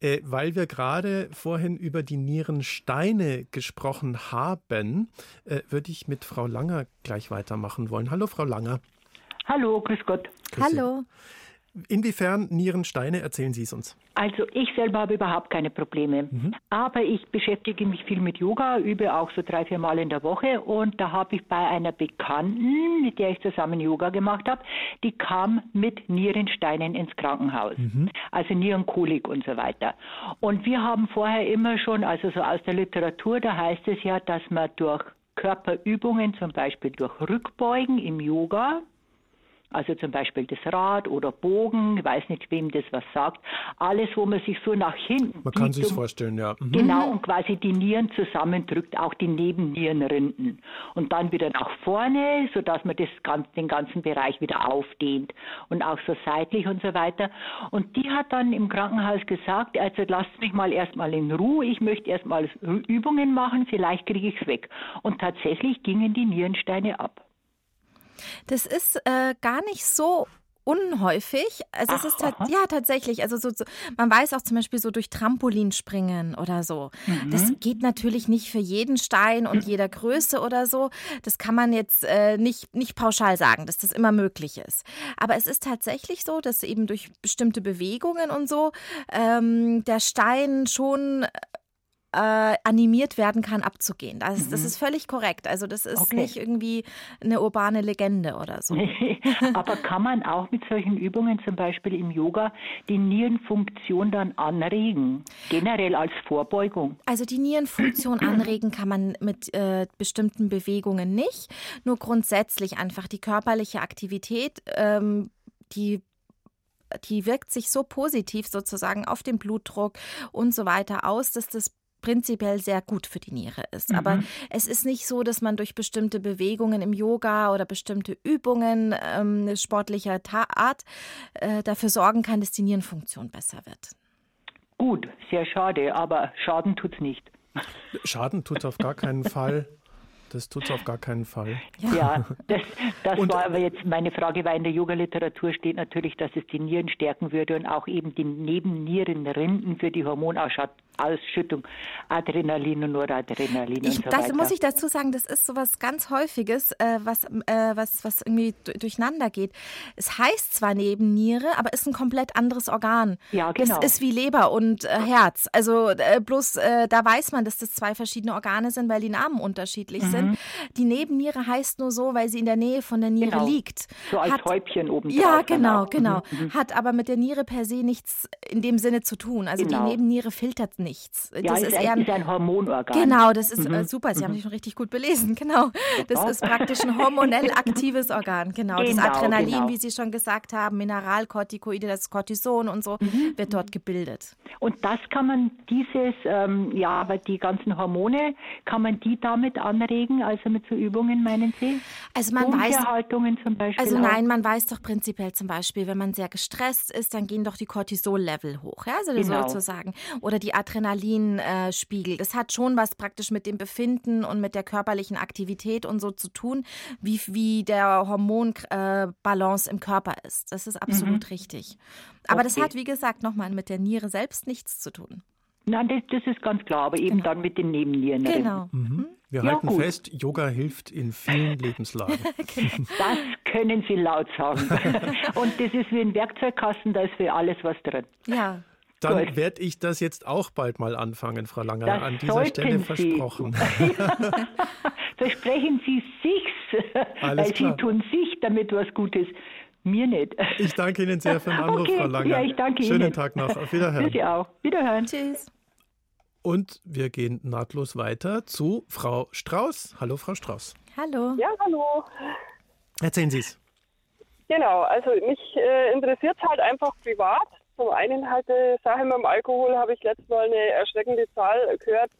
Äh, weil wir gerade vorhin über die Nierensteine gesprochen haben, äh, würde ich mit Frau Langer gleich weitermachen wollen. Hallo, Frau Langer. Hallo, grüß Gott. Grüß Hallo. Sie. Inwiefern Nierensteine? Erzählen Sie es uns. Also ich selber habe überhaupt keine Probleme. Mhm. Aber ich beschäftige mich viel mit Yoga, übe auch so drei, vier Mal in der Woche. Und da habe ich bei einer Bekannten, mit der ich zusammen Yoga gemacht habe, die kam mit Nierensteinen ins Krankenhaus. Mhm. Also Nierenkolik und so weiter. Und wir haben vorher immer schon, also so aus der Literatur, da heißt es ja, dass man durch Körperübungen, zum Beispiel durch Rückbeugen im Yoga, also zum Beispiel das Rad oder Bogen, ich weiß nicht, wem das was sagt. Alles, wo man sich so nach hinten. Man kann sich vorstellen, ja. Mhm. Genau, und quasi die Nieren zusammendrückt, auch die Nebennierenrinden. Und dann wieder nach vorne, sodass man das, den ganzen Bereich wieder aufdehnt. Und auch so seitlich und so weiter. Und die hat dann im Krankenhaus gesagt, also lasst mich mal erstmal in Ruhe, ich möchte erstmal Übungen machen, vielleicht kriege ich es weg. Und tatsächlich gingen die Nierensteine ab. Das ist äh, gar nicht so unhäufig. Also Ach, es ist ja tatsächlich, also so, so, man weiß auch zum Beispiel so durch Trampolinspringen oder so. Mhm. Das geht natürlich nicht für jeden Stein und jeder Größe oder so. Das kann man jetzt äh, nicht, nicht pauschal sagen, dass das immer möglich ist. Aber es ist tatsächlich so, dass eben durch bestimmte Bewegungen und so ähm, der Stein schon äh, animiert werden kann, abzugehen. Das, mhm. das, ist völlig korrekt. Also das ist okay. nicht irgendwie eine urbane Legende oder so. [LAUGHS] Aber kann man auch mit solchen Übungen, zum Beispiel im Yoga, die Nierenfunktion dann anregen? Generell als Vorbeugung? Also die Nierenfunktion [CLEARS THROAT] anregen kann man mit äh, bestimmten Bewegungen nicht. Nur grundsätzlich einfach die körperliche Aktivität, ähm, die die wirkt sich so positiv sozusagen auf den Blutdruck und so weiter aus, dass das prinzipiell sehr gut für die Niere ist. Mhm. Aber es ist nicht so, dass man durch bestimmte Bewegungen im Yoga oder bestimmte Übungen ähm, sportlicher Art äh, dafür sorgen kann, dass die Nierenfunktion besser wird. Gut, sehr schade, aber Schaden tut es nicht. Schaden tut es auf gar keinen Fall. Das tut es auf gar keinen Fall. Ja, das, das war aber jetzt meine Frage, weil in der Yoga-Literatur steht natürlich, dass es die Nieren stärken würde und auch eben die Nebennierenrinden für die Hormonausschüttung Ausschüttung, Adrenalin und Noradrenalin ich, und so Das weiter. muss ich dazu sagen, das ist sowas ganz Häufiges, äh, was, äh, was, was irgendwie durcheinander geht. Es heißt zwar Nebenniere, aber ist ein komplett anderes Organ. Ja, genau. Das ist wie Leber und äh, Herz. Also äh, bloß äh, da weiß man, dass das zwei verschiedene Organe sind, weil die Namen unterschiedlich mhm. sind. Die Nebenniere heißt nur so, weil sie in der Nähe von der Niere genau. liegt. So als Hat, Häubchen oben Ja, genau, genau. Mhm, mhm. Hat aber mit der Niere per se nichts in dem Sinne zu tun. Also genau. die Nebenniere filtert nichts. Ja, das ist, ist, eher ein, ist ein Hormonorgan. Genau, das ist äh, mhm. super. Sie haben sich schon richtig gut belesen. [LAUGHS] Genau. Das ist praktisch ein hormonell aktives Organ. Genau. genau das Adrenalin, genau. wie Sie schon gesagt haben, Mineralkortikoide, das Cortison und so, mhm. wird dort gebildet. Und das kann man, dieses, ähm, ja, aber die ganzen Hormone, kann man die damit anregen, also mit so Übungen, meinen Sie? Also man weiß. zum Beispiel. Also nein, man weiß doch prinzipiell zum Beispiel, wenn man sehr gestresst ist, dann gehen doch die Cortisol-Level hoch, ja, also genau. sozusagen. Oder die Adrenalinspiegel. das hat schon was praktisch mit dem Befinden und mit der körperlichen Aktivität und so zu tun, wie, wie der Hormonbalance im Körper ist. Das ist absolut mhm. richtig. Aber okay. das hat, wie gesagt, nochmal mit der Niere selbst nichts zu tun. Nein, das, das ist ganz klar, aber eben genau. dann mit den Nebennieren. Genau. Mhm. mhm. Wir ja, halten gut. fest, Yoga hilft in vielen [LAUGHS] Lebenslagen. [LAUGHS] das können Sie laut sagen. [LAUGHS] Und das ist wie ein Werkzeugkasten, da ist für alles was drin. Ja. Dann werde ich das jetzt auch bald mal anfangen, Frau Langer, das an dieser Stelle Sie. versprochen. [LAUGHS] Versprechen Sie sich's, Alles weil klar. Sie tun sich damit was Gutes. Mir nicht. Ich danke Ihnen sehr für den Anruf, okay. Frau Langer. Ja, ich danke Schönen Ihnen. Tag noch. Auf Wiederhören. Sie auch. Wiederhören. Tschüss. Und wir gehen nahtlos weiter zu Frau Strauß. Hallo, Frau Strauß. Hallo. Ja, hallo. Erzählen Sie es. Genau, also mich äh, interessiert es halt einfach privat. Zum einen halt die Sache mit dem Alkohol habe ich letztes Mal eine erschreckende Zahl gehört.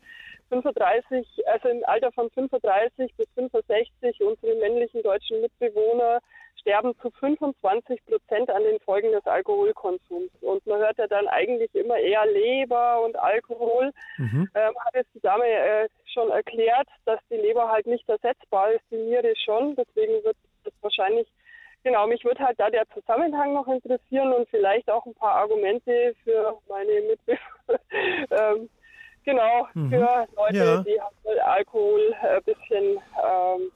35, also im Alter von 35 bis 65 unsere männlichen deutschen Mitbewohner sterben zu 25 Prozent an den Folgen des Alkoholkonsums. Und man hört ja dann eigentlich immer eher Leber und Alkohol. Mhm. Ähm, hat jetzt die Dame äh, schon erklärt, dass die Leber halt nicht ersetzbar ist, die Niere schon. Deswegen wird das wahrscheinlich, genau, mich würde halt da der Zusammenhang noch interessieren und vielleicht auch ein paar Argumente für meine Mitbewohner. [LAUGHS] ähm, genau, mhm. für Leute, ja. die halt Alkohol ein bisschen ähm,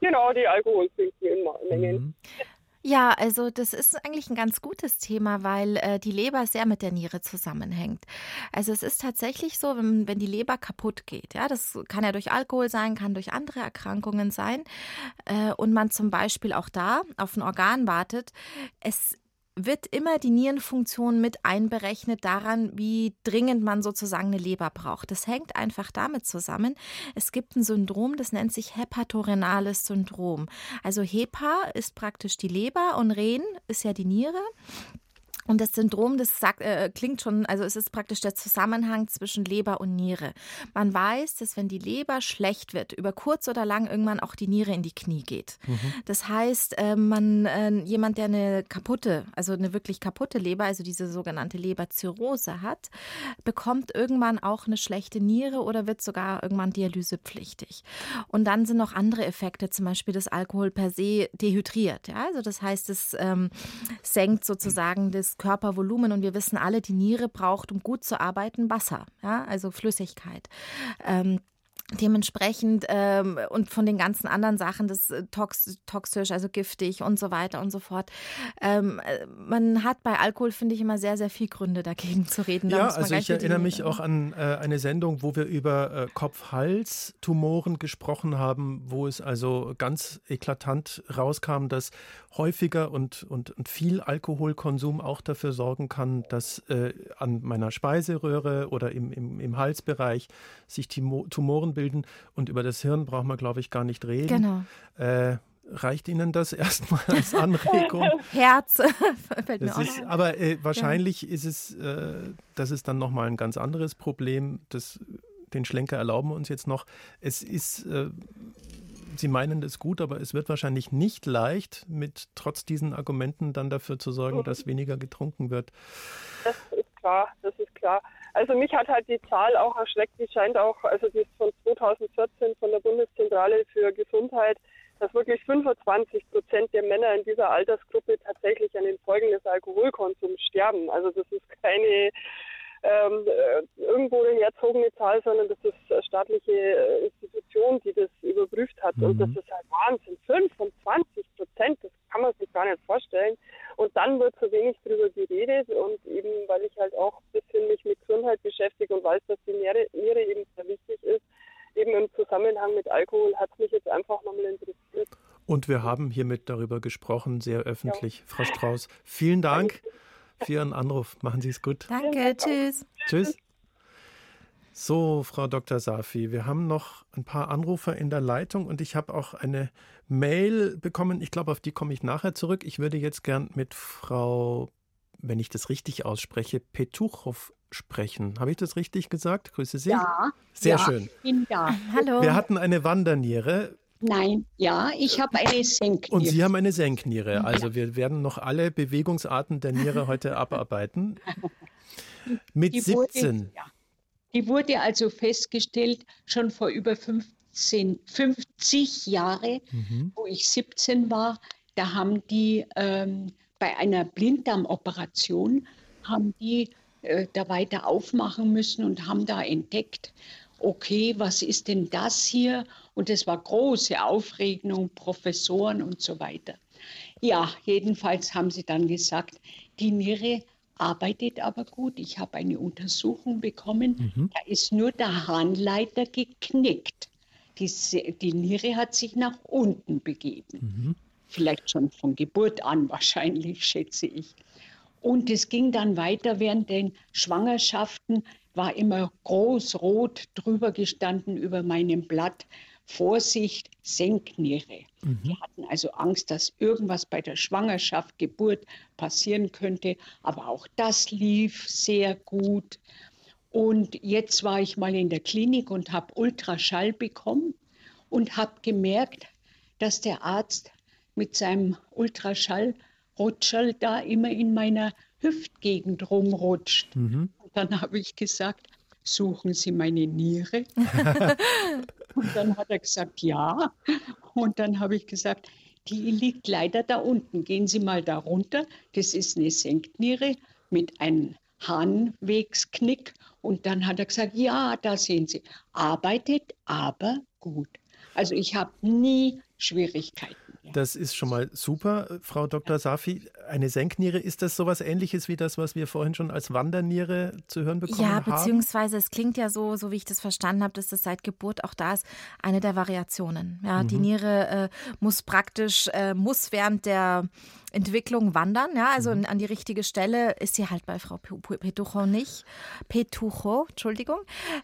Genau, die Alkoholtrinken in Mengen. Mhm. Ja, also das ist eigentlich ein ganz gutes Thema, weil äh, die Leber sehr mit der Niere zusammenhängt. Also es ist tatsächlich so, wenn, wenn die Leber kaputt geht, ja, das kann ja durch Alkohol sein, kann durch andere Erkrankungen sein, äh, und man zum Beispiel auch da auf ein Organ wartet, es wird immer die Nierenfunktion mit einberechnet daran, wie dringend man sozusagen eine Leber braucht. Das hängt einfach damit zusammen. Es gibt ein Syndrom, das nennt sich hepatorenales Syndrom. Also HEPA ist praktisch die Leber und Ren ist ja die Niere. Und das Syndrom, das sagt, äh, klingt schon, also es ist praktisch der Zusammenhang zwischen Leber und Niere. Man weiß, dass wenn die Leber schlecht wird, über kurz oder lang irgendwann auch die Niere in die Knie geht. Mhm. Das heißt, äh, man, äh, jemand, der eine kaputte, also eine wirklich kaputte Leber, also diese sogenannte Leberzirrhose hat, bekommt irgendwann auch eine schlechte Niere oder wird sogar irgendwann dialysepflichtig. Und dann sind noch andere Effekte, zum Beispiel das Alkohol per se dehydriert. Ja? Also das heißt, es ähm, senkt sozusagen das Körpervolumen und wir wissen alle, die Niere braucht, um gut zu arbeiten, Wasser, ja, also Flüssigkeit. Ähm, Dementsprechend ähm, und von den ganzen anderen Sachen, das äh, tox toxisch, also giftig und so weiter und so fort. Ähm, äh, man hat bei Alkohol, finde ich, immer sehr, sehr viel Gründe dagegen zu reden. Da ja, also ich erinnere mich auch an äh, eine Sendung, wo wir über äh, Kopf-Hals-Tumoren gesprochen haben, wo es also ganz eklatant rauskam, dass häufiger und, und, und viel Alkoholkonsum auch dafür sorgen kann, dass äh, an meiner Speiseröhre oder im, im, im Halsbereich sich Tumoren bilden. Und über das Hirn braucht man, glaube ich, gar nicht reden. Genau. Äh, reicht Ihnen das [LAUGHS] erstmal als Anregung? Herz [LAUGHS] fällt mir ist, Aber äh, wahrscheinlich ja. ist es, äh, das ist dann nochmal ein ganz anderes Problem. Das, den Schlenker erlauben wir uns jetzt noch. Es ist äh, Sie meinen das gut, aber es wird wahrscheinlich nicht leicht, mit trotz diesen Argumenten dann dafür zu sorgen, dass weniger getrunken wird. Das ist klar, das ist klar. Also mich hat halt die Zahl auch erschreckt. Die scheint auch, also die ist von 2014 von der Bundeszentrale für Gesundheit, dass wirklich 25 Prozent der Männer in dieser Altersgruppe tatsächlich an den Folgen des Alkoholkonsums sterben. Also das ist keine ähm, äh, irgendwo herzogene Zahl, sondern das ist eine staatliche äh, Institution, die das überprüft hat. Mhm. Und das ist halt Wahnsinn. 25 Prozent, das kann man sich gar nicht vorstellen. Und dann wird so wenig darüber geredet und eben, weil ich halt auch ein bisschen mich mit Gesundheit beschäftige und weiß, dass die Niere, Niere eben sehr wichtig ist, eben im Zusammenhang mit Alkohol hat es mich jetzt einfach nochmal interessiert. Und wir haben hiermit darüber gesprochen, sehr öffentlich. Ja. Frau Strauß, vielen Dank für Ihren Anruf. Machen Sie es gut. Danke, tschüss. Tschüss. So, Frau Dr. Safi, wir haben noch ein paar Anrufer in der Leitung und ich habe auch eine Mail bekommen. Ich glaube, auf die komme ich nachher zurück. Ich würde jetzt gern mit Frau, wenn ich das richtig ausspreche, Petuchow sprechen. Habe ich das richtig gesagt? Grüße Sie. Ja. Sehr ja, schön. Bin da. Hallo. Wir hatten eine Wanderniere. Nein, ja, ich habe eine Senkniere. Und Sie haben eine Senkniere. Also wir werden noch alle Bewegungsarten der Niere heute abarbeiten. [LAUGHS] Mit die 17. Wurde, ja. Die wurde also festgestellt schon vor über 15, 50 Jahren, mhm. wo ich 17 war. Da haben die ähm, bei einer Blinddarmoperation haben die äh, da weiter aufmachen müssen und haben da entdeckt, okay, was ist denn das hier? Und es war große Aufregung, Professoren und so weiter. Ja, jedenfalls haben sie dann gesagt, die Niere arbeitet aber gut. Ich habe eine Untersuchung bekommen, mhm. da ist nur der Harnleiter geknickt. Die, die Niere hat sich nach unten begeben. Mhm. Vielleicht schon von Geburt an [LAUGHS] wahrscheinlich, schätze ich. Und es ging dann weiter während den Schwangerschaften war immer groß rot drüber gestanden über meinem Blatt. Vorsicht, Senkniere. Mhm. Die hatten also Angst, dass irgendwas bei der Schwangerschaft, Geburt passieren könnte. Aber auch das lief sehr gut. Und jetzt war ich mal in der Klinik und habe Ultraschall bekommen und habe gemerkt, dass der Arzt mit seinem Ultraschallrutscherl da immer in meiner Hüftgegend rumrutscht. Mhm. Dann habe ich gesagt, suchen Sie meine Niere? [LAUGHS] und dann hat er gesagt, ja. Und dann habe ich gesagt, die liegt leider da unten. Gehen Sie mal da runter. Das ist eine Senkniere mit einem Harnwegsknick. Und dann hat er gesagt, ja, da sehen Sie. Arbeitet, aber gut. Also ich habe nie Schwierigkeiten. Das ist schon mal super, Frau Dr. Safi. Eine Senkniere, ist das sowas ähnliches wie das, was wir vorhin schon als Wanderniere zu hören bekommen ja, haben? Ja, beziehungsweise es klingt ja so, so wie ich das verstanden habe, dass das seit Geburt auch da ist, eine der Variationen. Ja, mhm. die Niere äh, muss praktisch, äh, muss während der Entwicklung wandern. Ja, also mhm. an die richtige Stelle ist sie halt bei Frau Petucho nicht. Petucho, Entschuldigung.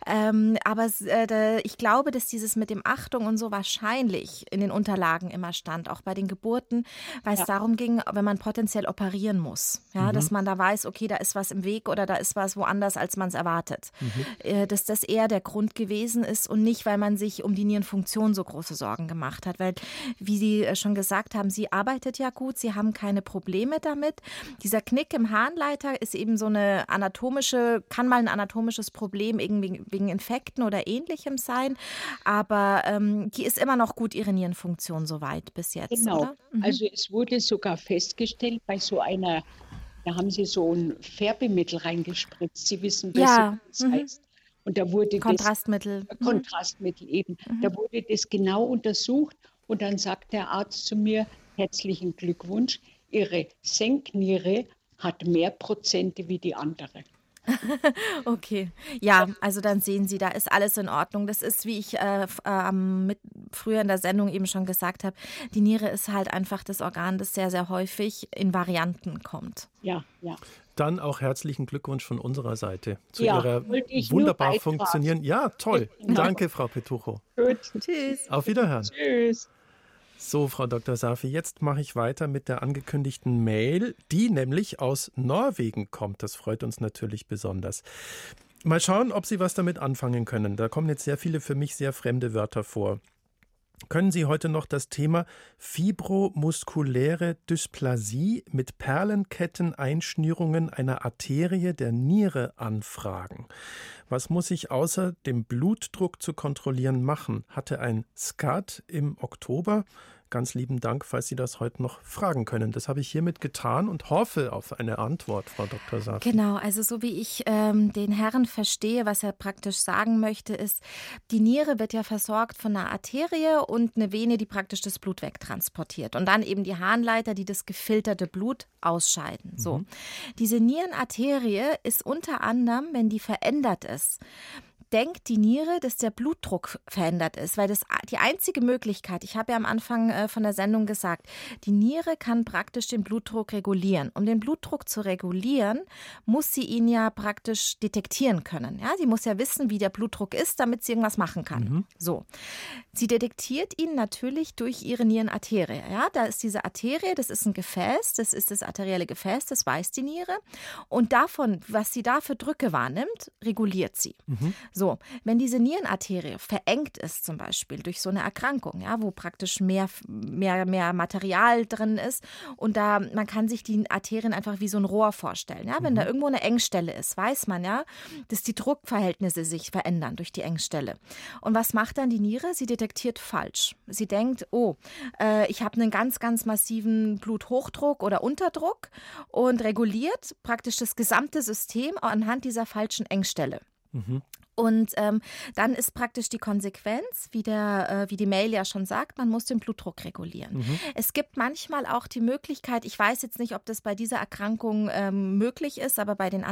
Ähm, aber äh, ich glaube, dass dieses mit dem Achtung und so wahrscheinlich in den Unterlagen immer stand, auch bei den Geburten, weil ja. es darum ging, wenn man potenziell operieren muss. Ja, mhm. dass man da weiß, okay, da ist was im Weg oder da ist was woanders, als man es erwartet. Mhm. Äh, dass das eher der Grund gewesen ist und nicht, weil man sich um die Nierenfunktion so große Sorgen gemacht hat. Weil, wie Sie äh, schon gesagt haben, sie arbeitet ja gut, sie haben keine Probleme damit. Dieser Knick im Harnleiter ist eben so eine anatomische, kann mal ein anatomisches Problem irgendwie wegen Infekten oder ähnlichem sein, aber ähm, die ist immer noch gut, ihre Nierenfunktion soweit bis jetzt. Genau. Mhm. Also es wurde sogar festgestellt bei so einer, da haben sie so ein Färbemittel reingespritzt. Sie wissen besser, ja. was das mhm. heißt. Und da wurde Kontrastmittel. Das, Kontrastmittel eben. Mhm. Da wurde das genau untersucht und dann sagt der Arzt zu mir, herzlichen Glückwunsch, Ihre Senkniere hat mehr Prozente wie die andere. [LAUGHS] okay, ja, also dann sehen Sie, da ist alles in Ordnung. Das ist, wie ich äh, äh, mit, früher in der Sendung eben schon gesagt habe, die Niere ist halt einfach das Organ, das sehr, sehr häufig in Varianten kommt. Ja, ja. Dann auch herzlichen Glückwunsch von unserer Seite zu ja, Ihrer wunderbar funktionieren. Ja, toll. Genau. Danke, Frau Petucho. Gut. Tschüss. Auf Wiederhören. Tschüss. So, Frau Dr. Safi, jetzt mache ich weiter mit der angekündigten Mail, die nämlich aus Norwegen kommt. Das freut uns natürlich besonders. Mal schauen, ob Sie was damit anfangen können. Da kommen jetzt sehr viele für mich sehr fremde Wörter vor. Können Sie heute noch das Thema fibromuskuläre Dysplasie mit Perlenketteneinschnürungen einer Arterie der Niere anfragen? Was muss ich außer dem Blutdruck zu kontrollieren machen? Hatte ein SCAT im Oktober Ganz lieben Dank, falls Sie das heute noch fragen können. Das habe ich hiermit getan und hoffe auf eine Antwort, Frau Dr. Safi. Genau, also so wie ich ähm, den Herrn verstehe, was er praktisch sagen möchte, ist, die Niere wird ja versorgt von einer Arterie und eine Vene, die praktisch das Blut wegtransportiert. Und dann eben die Harnleiter, die das gefilterte Blut ausscheiden. So. Mhm. Diese Nierenarterie ist unter anderem, wenn die verändert ist, denkt die Niere, dass der Blutdruck verändert ist, weil das die einzige Möglichkeit, ich habe ja am Anfang äh, von der Sendung gesagt, die Niere kann praktisch den Blutdruck regulieren. Um den Blutdruck zu regulieren, muss sie ihn ja praktisch detektieren können. Ja, sie muss ja wissen, wie der Blutdruck ist, damit sie irgendwas machen kann. Mhm. So. Sie detektiert ihn natürlich durch ihre Nierenarterie. Ja, da ist diese Arterie, das ist ein Gefäß, das ist das arterielle Gefäß, das weiß die Niere. Und davon, was sie da für Drücke wahrnimmt, reguliert sie. Mhm. So, so, wenn diese Nierenarterie verengt ist, zum Beispiel durch so eine Erkrankung, ja, wo praktisch mehr, mehr, mehr Material drin ist und da, man kann sich die Arterien einfach wie so ein Rohr vorstellen. Ja? Wenn mhm. da irgendwo eine Engstelle ist, weiß man ja, dass die Druckverhältnisse sich verändern durch die Engstelle. Und was macht dann die Niere? Sie detektiert falsch. Sie denkt, oh, äh, ich habe einen ganz, ganz massiven Bluthochdruck oder Unterdruck und reguliert praktisch das gesamte System anhand dieser falschen Engstelle. Mhm. Und ähm, dann ist praktisch die Konsequenz, wie, der, äh, wie die Mail ja schon sagt, man muss den Blutdruck regulieren. Mhm. Es gibt manchmal auch die Möglichkeit, ich weiß jetzt nicht, ob das bei dieser Erkrankung ähm, möglich ist, aber bei den,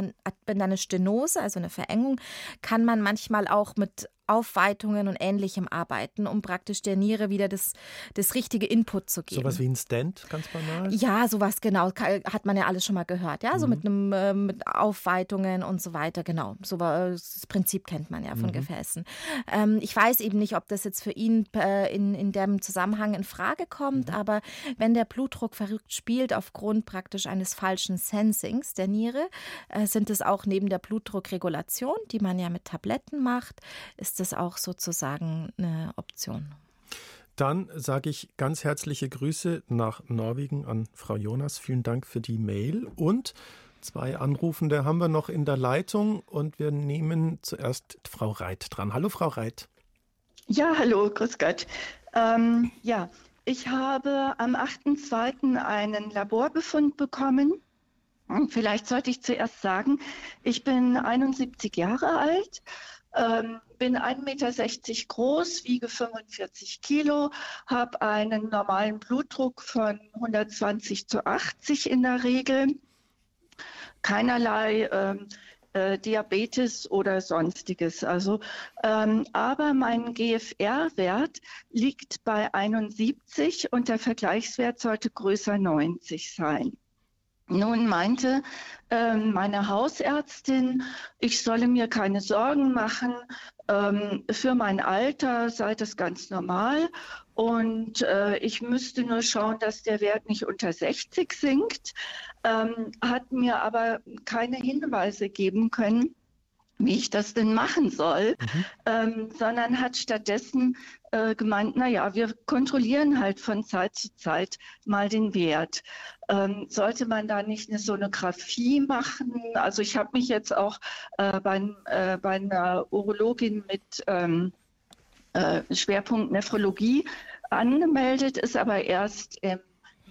wenn da eine Stenose, also eine Verengung, kann man manchmal auch mit Aufweitungen und Ähnlichem arbeiten, um praktisch der Niere wieder das, das richtige Input zu geben. Sowas wie ein Stand, ganz banal? Ja, sowas genau. Hat man ja alles schon mal gehört. Ja, so mit einem äh, mit Aufweitungen und so weiter. Genau. So das Prinzip kennt man ja von mhm. Gefäßen. Ähm, ich weiß eben nicht, ob das jetzt für ihn äh, in, in dem Zusammenhang in Frage kommt, mhm. aber wenn der Blutdruck verrückt spielt aufgrund praktisch eines falschen Sensings der Niere, äh, sind es auch neben der Blutdruckregulation, die man ja mit Tabletten macht, ist das auch sozusagen eine Option. Dann sage ich ganz herzliche Grüße nach Norwegen an Frau Jonas. Vielen Dank für die Mail und zwei Anrufende haben wir noch in der Leitung und wir nehmen zuerst Frau Reit dran. Hallo, Frau Reit. Ja, hallo, grüß Gott. Ähm, ja, ich habe am 8.2. einen Laborbefund bekommen. Vielleicht sollte ich zuerst sagen, ich bin 71 Jahre alt ähm, bin 1,60 Meter groß, wiege 45 Kilo, habe einen normalen Blutdruck von 120 zu 80 in der Regel. Keinerlei ähm, äh, Diabetes oder sonstiges. Also, ähm, aber mein GFR-Wert liegt bei 71 und der Vergleichswert sollte größer 90 sein. Nun meinte äh, meine Hausärztin, ich solle mir keine Sorgen machen. Ähm, für mein Alter sei das ganz normal und äh, ich müsste nur schauen, dass der Wert nicht unter 60 sinkt, ähm, hat mir aber keine Hinweise geben können, wie ich das denn machen soll, mhm. ähm, sondern hat stattdessen äh, gemeint, naja, wir kontrollieren halt von Zeit zu Zeit mal den Wert. Ähm, sollte man da nicht eine Sonographie machen? Also ich habe mich jetzt auch äh, bei, äh, bei einer Urologin mit ähm, äh, Schwerpunkt Nephrologie angemeldet, ist aber erst im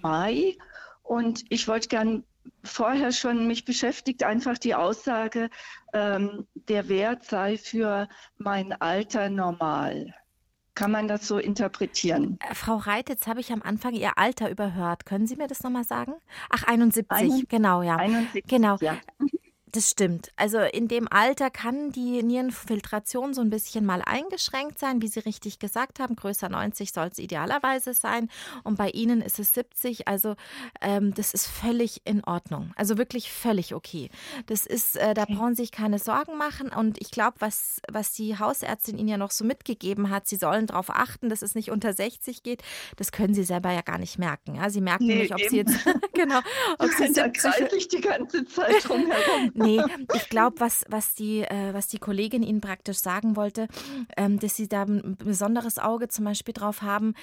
Mai. Und ich wollte gern vorher schon mich beschäftigt, einfach die Aussage, ähm, der Wert sei für mein Alter normal. Kann man das so interpretieren? Äh, Frau Reit, jetzt habe ich am Anfang Ihr Alter überhört. Können Sie mir das nochmal sagen? Ach, 71, 71 genau, ja. 71, genau. Ja. Das stimmt. Also in dem Alter kann die Nierenfiltration so ein bisschen mal eingeschränkt sein, wie Sie richtig gesagt haben. Größer 90 soll es idealerweise sein. Und bei Ihnen ist es 70. Also ähm, das ist völlig in Ordnung. Also wirklich völlig okay. Das ist, äh, da brauchen Sie sich keine Sorgen machen. Und ich glaube, was, was die Hausärztin Ihnen ja noch so mitgegeben hat, Sie sollen darauf achten, dass es nicht unter 60 geht, das können Sie selber ja gar nicht merken. Ja? Sie merken nee, nicht, ob eben. Sie jetzt [LAUGHS] genau, ob [LAUGHS] Sie 70, da kreise ich die ganze Zeit rumherum. Nee, ich glaube, was, was, die, äh, was die Kollegin Ihnen praktisch sagen wollte, ähm, dass Sie da ein besonderes Auge zum Beispiel drauf haben,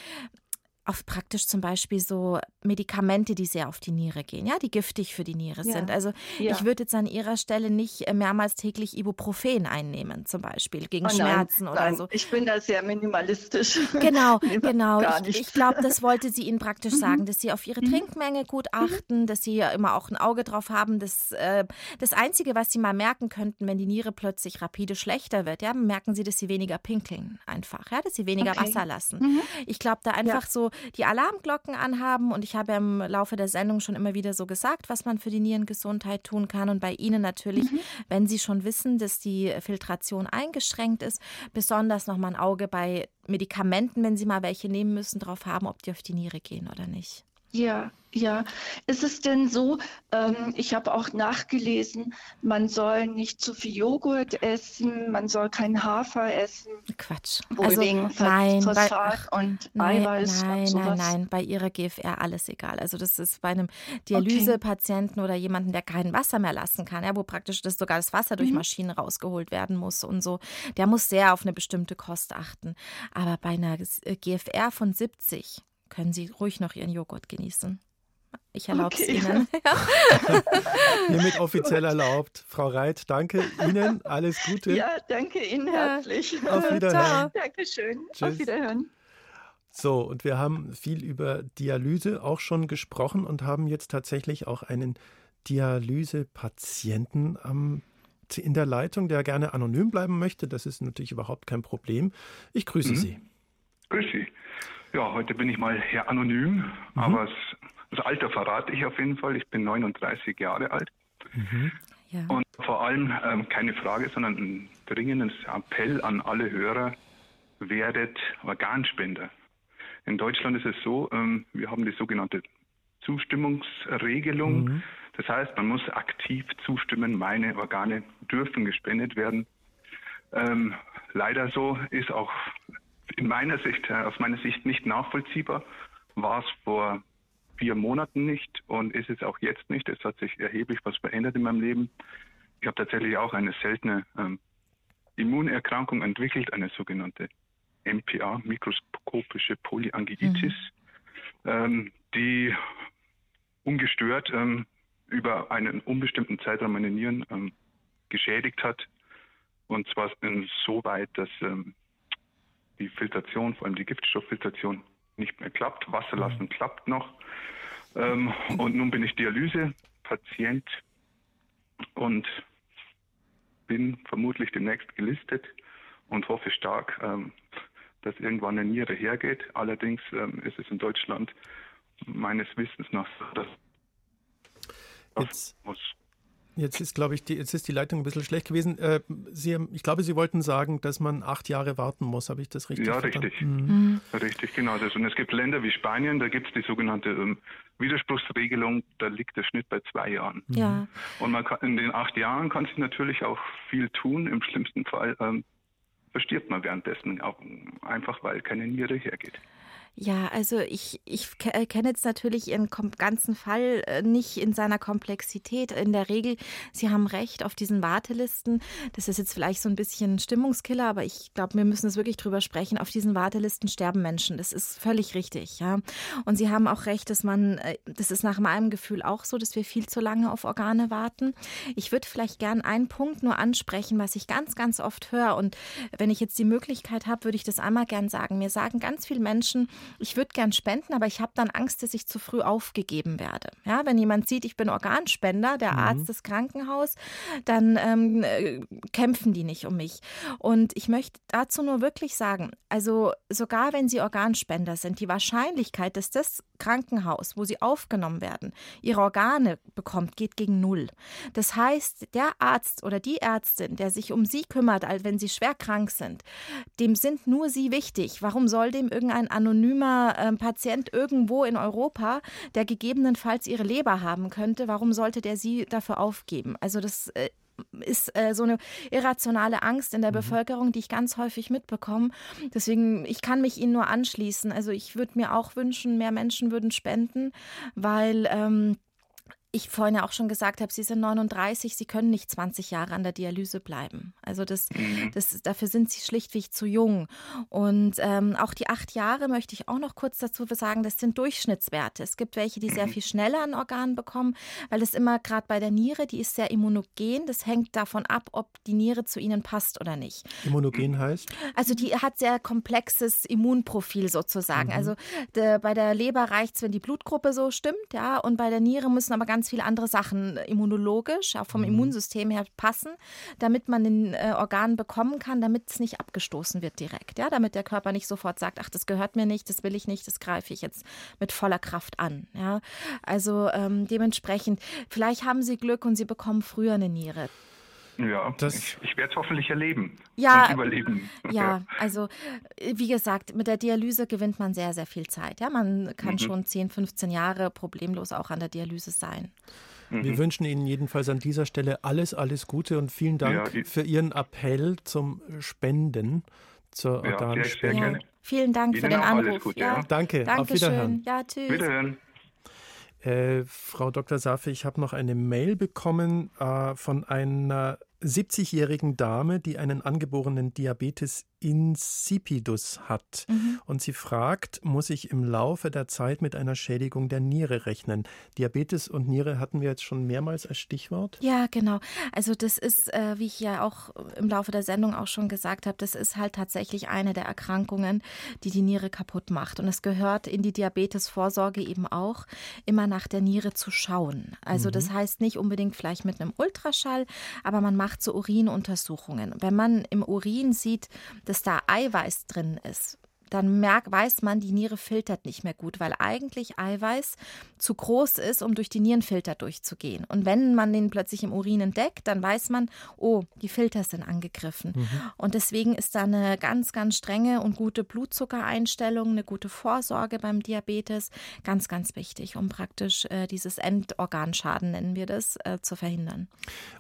auf praktisch zum Beispiel so Medikamente, die sehr auf die Niere gehen, ja, die giftig für die Niere ja. sind. Also ja. ich würde jetzt an Ihrer Stelle nicht äh, mehrmals täglich Ibuprofen einnehmen, zum Beispiel gegen oh Schmerzen nein, oder nein. so. Ich bin da sehr minimalistisch. Genau, [LAUGHS] genau. Ich, ich glaube, das wollte sie Ihnen praktisch mhm. sagen, dass Sie auf Ihre mhm. Trinkmenge gut mhm. achten, dass Sie ja immer auch ein Auge drauf haben. Dass, äh, das Einzige, was Sie mal merken könnten, wenn die Niere plötzlich rapide schlechter wird, ja, merken Sie, dass Sie weniger pinkeln einfach, ja, dass Sie weniger okay. Wasser lassen. Mhm. Ich glaube, da einfach ja. so die Alarmglocken anhaben. Und ich habe ja im Laufe der Sendung schon immer wieder so gesagt, was man für die Nierengesundheit tun kann. Und bei Ihnen natürlich, mhm. wenn Sie schon wissen, dass die Filtration eingeschränkt ist, besonders nochmal ein Auge bei Medikamenten, wenn Sie mal welche nehmen müssen, drauf haben, ob die auf die Niere gehen oder nicht. Ja, ja. Ist es denn so, ähm, ich habe auch nachgelesen, man soll nicht zu viel Joghurt essen, man soll kein Hafer essen. Quatsch. Also wegen nein, Phosphat bei, und nein, Eiweiß nein, und sowas. Nein, nein, bei ihrer GFR alles egal. Also das ist bei einem Dialysepatienten okay. oder jemanden, der kein Wasser mehr lassen kann, ja, wo praktisch das sogar das Wasser durch mhm. Maschinen rausgeholt werden muss und so, der muss sehr auf eine bestimmte Kost achten. Aber bei einer GFR von 70 können Sie ruhig noch Ihren Joghurt genießen. Ich erlaube es okay. Ihnen. [LAUGHS] [LAUGHS] Hiermit offiziell erlaubt. Frau Reit, danke Ihnen. Alles Gute. Ja, danke Ihnen herzlich. Auf Wiederhören. Dankeschön. Tschüss. Auf Wiederhören. So, und wir haben viel über Dialyse auch schon gesprochen und haben jetzt tatsächlich auch einen Dialysepatienten am in der Leitung, der gerne anonym bleiben möchte. Das ist natürlich überhaupt kein Problem. Ich grüße mhm. Sie. Grüß Sie. Ja, heute bin ich mal Herr Anonym, mhm. aber das, das, Alter verrate ich auf jeden Fall. Ich bin 39 Jahre alt. Mhm. Ja. Und vor allem ähm, keine Frage, sondern ein dringendes Appell an alle Hörer, werdet Organspender. In Deutschland ist es so, ähm, wir haben die sogenannte Zustimmungsregelung. Mhm. Das heißt, man muss aktiv zustimmen, meine Organe dürfen gespendet werden. Ähm, leider so ist auch in meiner Sicht, äh, aus meiner Sicht nicht nachvollziehbar. War es vor vier Monaten nicht und ist es auch jetzt nicht. Es hat sich erheblich was verändert in meinem Leben. Ich habe tatsächlich auch eine seltene ähm, Immunerkrankung entwickelt, eine sogenannte MPA, mikroskopische Polyangiitis, mhm. ähm, die ungestört ähm, über einen unbestimmten Zeitraum meine Nieren ähm, geschädigt hat. Und zwar so weit, dass ähm, die Filtration, vor allem die Giftstofffiltration, nicht mehr klappt. Wasserlassen mhm. klappt noch. Ähm, und nun bin ich Dialyse-Patient und bin vermutlich demnächst gelistet und hoffe stark, ähm, dass irgendwann eine Niere hergeht. Allerdings ähm, ist es in Deutschland meines Wissens nach so, dass Jetzt. muss Jetzt ist, glaube ich, die, jetzt ist die Leitung ein bisschen schlecht gewesen. Äh, Sie, ich glaube, Sie wollten sagen, dass man acht Jahre warten muss. Habe ich das richtig Ja, verstanden? richtig. Mhm. Richtig, genau. Das. Und es gibt Länder wie Spanien, da gibt es die sogenannte ähm, Widerspruchsregelung, da liegt der Schnitt bei zwei Jahren. Ja. Und man kann, in den acht Jahren kann sich natürlich auch viel tun. Im schlimmsten Fall ähm, verstirbt man währenddessen, auch einfach weil keine Niere hergeht. Ja, also ich, ich ke- kenne jetzt natürlich Ihren ganzen Fall äh, nicht in seiner Komplexität. In der Regel, Sie haben recht, auf diesen Wartelisten, das ist jetzt vielleicht so ein bisschen Stimmungskiller, aber ich glaube, wir müssen es wirklich drüber sprechen. Auf diesen Wartelisten sterben Menschen. Das ist völlig richtig, ja. Und Sie haben auch recht, dass man, äh, das ist nach meinem Gefühl auch so, dass wir viel zu lange auf Organe warten. Ich würde vielleicht gern einen Punkt nur ansprechen, was ich ganz, ganz oft höre. Und wenn ich jetzt die Möglichkeit habe, würde ich das einmal gern sagen. Mir sagen ganz viele Menschen, ich würde gern spenden, aber ich habe dann Angst, dass ich zu früh aufgegeben werde. Ja, wenn jemand sieht, ich bin Organspender, der Arzt, das Krankenhaus, dann ähm, äh, kämpfen die nicht um mich. Und ich möchte dazu nur wirklich sagen, also sogar wenn Sie Organspender sind, die Wahrscheinlichkeit, dass das Krankenhaus, wo Sie aufgenommen werden, Ihre Organe bekommt, geht gegen Null. Das heißt, der Arzt oder die Ärztin, der sich um Sie kümmert, als wenn Sie schwer krank sind, dem sind nur Sie wichtig. Warum soll dem irgendein anonymer ähm, Patient irgendwo in Europa, der gegebenenfalls Ihre Leber haben könnte, warum sollte der Sie dafür aufgeben? Also das äh, ist äh, so eine irrationale Angst in der Bevölkerung, die ich ganz häufig mitbekomme. Deswegen, ich kann mich Ihnen nur anschließen. Also ich würde mir auch wünschen, mehr Menschen würden spenden, weil ähm, ich vorhin ja auch schon gesagt habe, Sie sind 39, Sie können nicht 20 Jahre an der Dialyse bleiben. Also das, das, dafür sind Sie schlichtweg zu jung. Und ähm, auch die acht Jahre möchte ich auch noch kurz dazu sagen, das sind Durchschnittswerte. Es gibt welche, die sehr viel schneller ein Organ bekommen, weil es immer gerade bei der Niere, die ist sehr immunogen. Das hängt davon ab, ob die Niere zu Ihnen passt oder nicht. Immunogen heißt? Also die hat sehr komplexes Immunprofil sozusagen. Also der, bei der Leber reicht es, wenn die Blutgruppe so stimmt, ja, und bei der Niere müssen aber ganz viele andere Sachen immunologisch, auch vom Immunsystem her passen, damit man den äh, Organ bekommen kann, damit es nicht abgestoßen wird direkt, ja, damit der Körper nicht sofort sagt, ach, das gehört mir nicht, das will ich nicht, das greife ich jetzt mit voller Kraft an, ja. Also ähm, dementsprechend, vielleicht haben Sie Glück und Sie bekommen früher eine Niere. Ja, Das- ich, ich werde es hoffentlich erleben Ja, und überleben. [LAUGHS] Ja, also wie gesagt, mit der Dialyse gewinnt man sehr, sehr viel Zeit. Ja, man kann schon 10, 15 Jahre problemlos auch an der Dialyse sein. Wir wünschen Ihnen jedenfalls an dieser Stelle alles, alles Gute und vielen Dank Ja, für Ihren Appell zum Spenden, zur Ja, sehr, sehr Organspende. Vielen Dank für Ihnen den auch alles Anruf. Gute, ja. ja. Danke, auf Dankeschön. Wiederhören. Ja, tschüss. Wiederhören. Äh, Frau Dr. Safi, ich habe noch eine Mail bekommen äh, von einer 70-jährigen Dame, die einen angeborenen Diabetes insipidus hat. Mhm. Und sie fragt, muss ich im Laufe der Zeit mit einer Schädigung der Niere rechnen? Diabetes und Niere hatten wir jetzt schon mehrmals als Stichwort. Ja, genau. Also das ist, äh, wie ich ja auch im Laufe der Sendung auch schon gesagt habe, das ist halt tatsächlich eine der Erkrankungen, die die Niere kaputt macht. Und es gehört in die Diabetesvorsorge eben auch, immer nach der Niere zu schauen. Also das heißt nicht unbedingt vielleicht mit einem Ultraschall, aber man macht so Urinuntersuchungen. Wenn man im Urin sieht, dass da Eiweiß drin ist, dann merkt, weiß man, die Niere filtert nicht mehr gut, weil eigentlich Eiweiß zu groß ist, um durch die Nierenfilter durchzugehen. Und wenn man den plötzlich im Urin entdeckt, dann weiß man, oh, die Filter sind angegriffen. Und deswegen ist da eine ganz, ganz strenge und gute Blutzuckereinstellung, eine gute Vorsorge beim Diabetes ganz, ganz wichtig, um praktisch äh, dieses Endorganschaden, nennen wir das, äh, zu verhindern.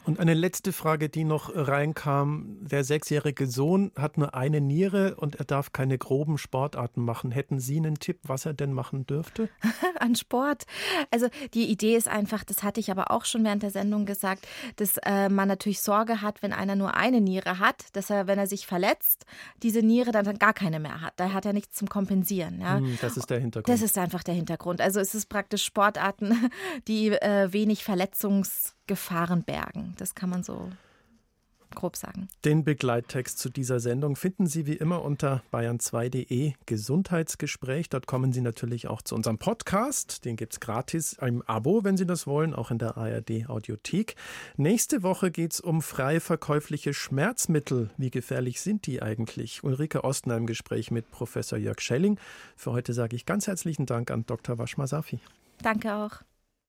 Und eine letzte Frage, die noch reinkam. Der sechsjährige Sohn hat nur eine Niere und er darf keine groben Sportarten machen. Hätten Sie einen Tipp, was er denn machen dürfte? [LAUGHS] an Sport. Also die Idee ist einfach, das hatte ich aber auch schon während der Sendung gesagt, dass äh, man natürlich Sorge hat, wenn einer nur eine Niere hat, dass er, wenn er sich verletzt, diese Niere dann gar keine mehr hat. Da hat er nichts zum Kompensieren. Ja. Hm, Das ist der Hintergrund. Das ist einfach der Hintergrund. Also es ist praktisch Sportarten, [LAUGHS] die äh, wenig Verletzungsgefahren bergen. Das kann man so grob sagen. Den Begleittext zu dieser Sendung finden Sie wie immer unter bayern2.de Gesundheitsgespräch. Dort kommen Sie natürlich auch zu unserem Podcast. Den gibt es gratis im Abo, wenn Sie das wollen, auch in der ARD Audiothek. Nächste Woche geht es um frei verkäufliche Schmerzmittel. Wie gefährlich sind die eigentlich? Ulrike Ostner im Gespräch mit Professor Jörg Schelling. Für heute sage ich ganz herzlichen Dank an Dr. Waschma Safi. Danke auch.